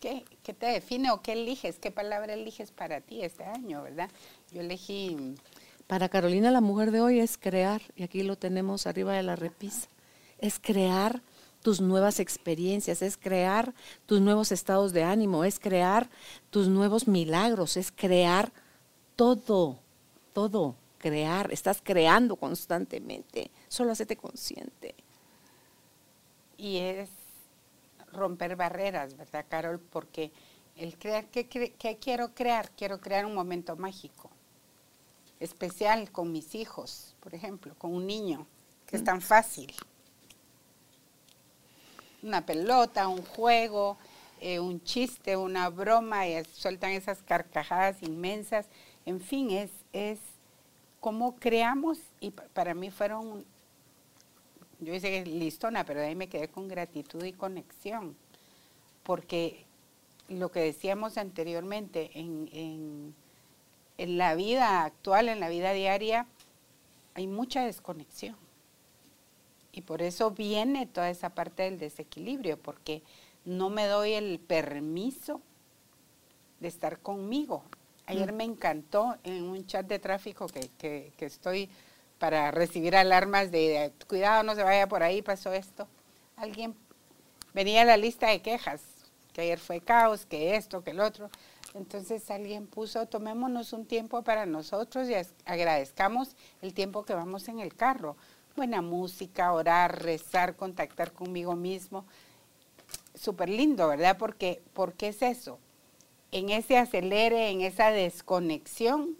qué, qué te define o qué eliges, qué palabra eliges para ti este año, ¿verdad? Yo elegí para Carolina la mujer de hoy es crear, y aquí lo tenemos arriba de la repisa, es crear tus nuevas experiencias, es crear tus nuevos estados de ánimo, es crear tus nuevos milagros, es crear todo, todo, crear, estás creando constantemente, solo hacete consciente. Y es romper barreras, ¿verdad, Carol? Porque el crear, ¿qué, qué quiero crear? Quiero crear un momento mágico especial con mis hijos, por ejemplo, con un niño, que es tan fácil. Una pelota, un juego, eh, un chiste, una broma, y sueltan esas carcajadas inmensas. En fin, es, es cómo creamos, y para mí fueron, yo hice que listona, pero de ahí me quedé con gratitud y conexión, porque lo que decíamos anteriormente en en la vida actual, en la vida diaria, hay mucha desconexión. Y por eso viene toda esa parte del desequilibrio, porque no me doy el permiso de estar conmigo. Ayer mm. me encantó en un chat de tráfico que, estoy para recibir alarmas de cuidado, no se vaya por ahí, pasó esto. Alguien venía a la lista de quejas, que ayer fue caos, que esto, que el otro. Entonces alguien puso, tomémonos un tiempo para nosotros y agradezcamos el tiempo que vamos en el carro. Buena música, orar, rezar, contactar conmigo mismo. Súper lindo, ¿verdad? Porque, porque es eso. En ese acelere, en esa desconexión,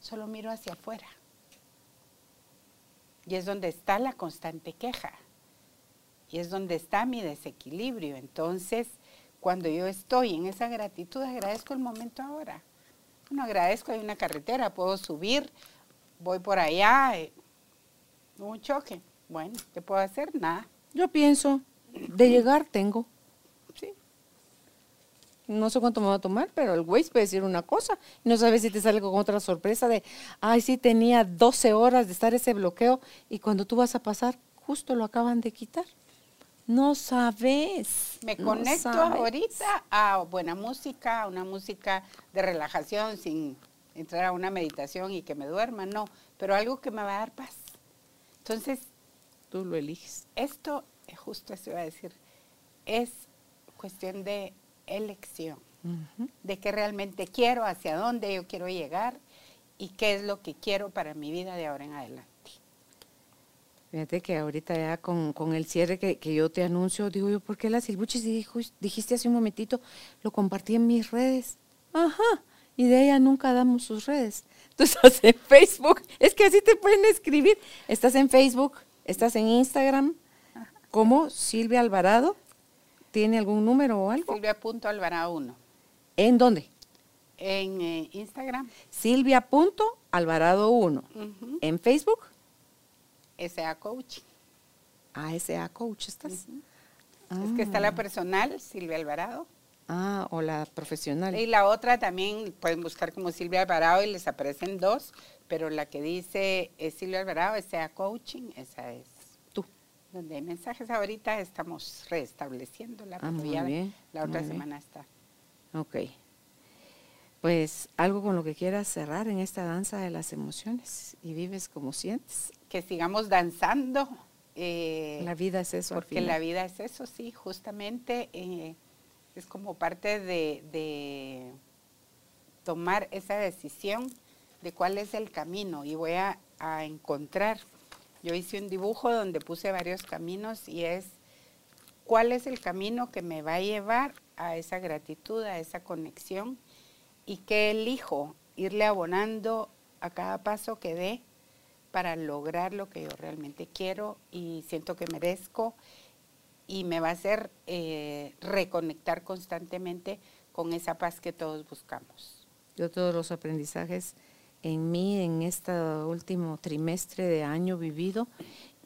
solo miro hacia afuera. Y es donde está la constante queja. Y es donde está mi desequilibrio. Entonces, cuando yo estoy en esa gratitud, agradezco el momento ahora. Bueno, agradezco, hay una carretera, puedo subir, voy por allá, eh, un choque. Bueno, ¿qué puedo hacer? Nada. Yo pienso, de llegar tengo. No sé cuánto me va a tomar, pero el Waze puede decir una cosa. No sabes si te sale con otra sorpresa de, ay, sí, tenía 12 horas de estar ese bloqueo y cuando tú vas a pasar, justo lo acaban de quitar. No sabes. Me conecto ahorita a buena música, a una música de relajación sin entrar a una meditación y que me duerma, no, pero algo que me va a dar paz. Entonces, tú lo eliges. Esto, justo eso iba a decir, es cuestión de elección, de qué realmente quiero, hacia dónde yo quiero llegar y qué es lo que quiero para mi vida de ahora en adelante. Fíjate que ahorita ya con, el cierre que, yo te anuncio, digo yo, ¿por qué la Silbuchis dijo, dijiste hace un momentito, lo compartí en mis redes? Ajá, y de ella nunca damos sus redes. [LAUGHS] Tú estás en Facebook, es que así te pueden escribir. Estás en Facebook, estás en Instagram, como Silvia Alvarado. ¿Tiene algún número o algo? Silvia.alvarado 1. ¿En dónde? En eh, Instagram. Silvia.alvarado 1. ¿En Facebook? SA Coaching. ASA Coach, ¿estás? Es que está la personal, Silvia Alvarado. Ah, o la profesional. Y la otra también pueden buscar como Silvia Alvarado y les aparecen dos, pero la que dice es Silvia Alvarado, esa Coaching, esa es. Donde hay mensajes ahorita estamos restableciendo la ah, muy bien, la otra semana está. Ok. Pues algo con lo que quieras cerrar en esta danza de las emociones y vives como sientes. Que sigamos danzando. Eh, la vida es eso. Porque la vida es eso, sí, justamente. Eh, es como parte de, tomar esa decisión de cuál es el camino y voy a, encontrar. Yo hice un dibujo donde puse varios caminos y es cuál es el camino que me va a llevar a esa gratitud, a esa conexión y qué elijo irle abonando a cada paso que dé para lograr lo que yo realmente quiero y siento que merezco. Y me va a hacer eh, reconectar constantemente con esa paz que todos buscamos. Yo todos los aprendizajes en mí en este último trimestre de año vivido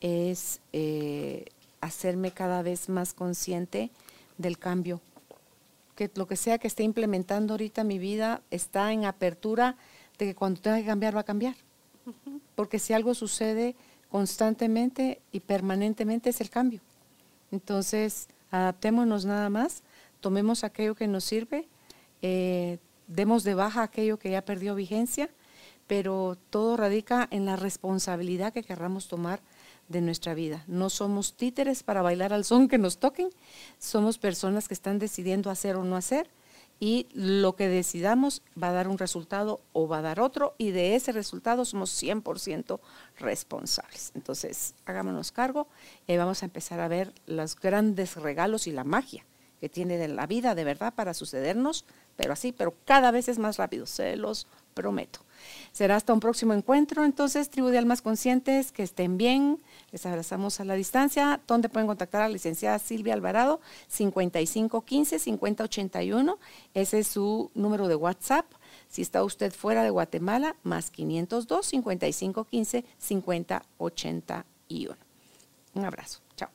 es eh, hacerme cada vez más consciente del cambio. Que lo que sea que esté implementando ahorita mi vida está en apertura de que cuando tenga que cambiar va a cambiar. Porque si algo sucede constantemente y permanentemente es el cambio. Entonces, adaptémonos nada más, tomemos aquello que nos sirve, eh, demos de baja aquello que ya perdió vigencia, pero todo radica en la responsabilidad que querramos tomar de nuestra vida. No somos títeres para bailar al son que nos toquen, somos personas que están decidiendo hacer o no hacer y lo que decidamos va a dar un resultado o va a dar otro y de ese resultado somos 100% responsables. Entonces, hagámonos cargo y vamos a empezar a ver los grandes regalos y la magia que tiene la vida de verdad para sucedernos, pero así, pero cada vez es más rápido, se los prometo. Será hasta un próximo encuentro, entonces, tribu de almas conscientes, que estén bien, les abrazamos a la distancia, donde pueden contactar a la licenciada Silvia Alvarado, 5515-5081, ese es su número de WhatsApp. Si está usted fuera de Guatemala, más 502-5515-5081. Un abrazo. Chao.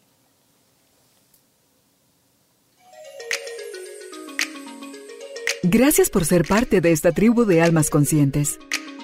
Gracias por ser parte de esta tribu de almas conscientes.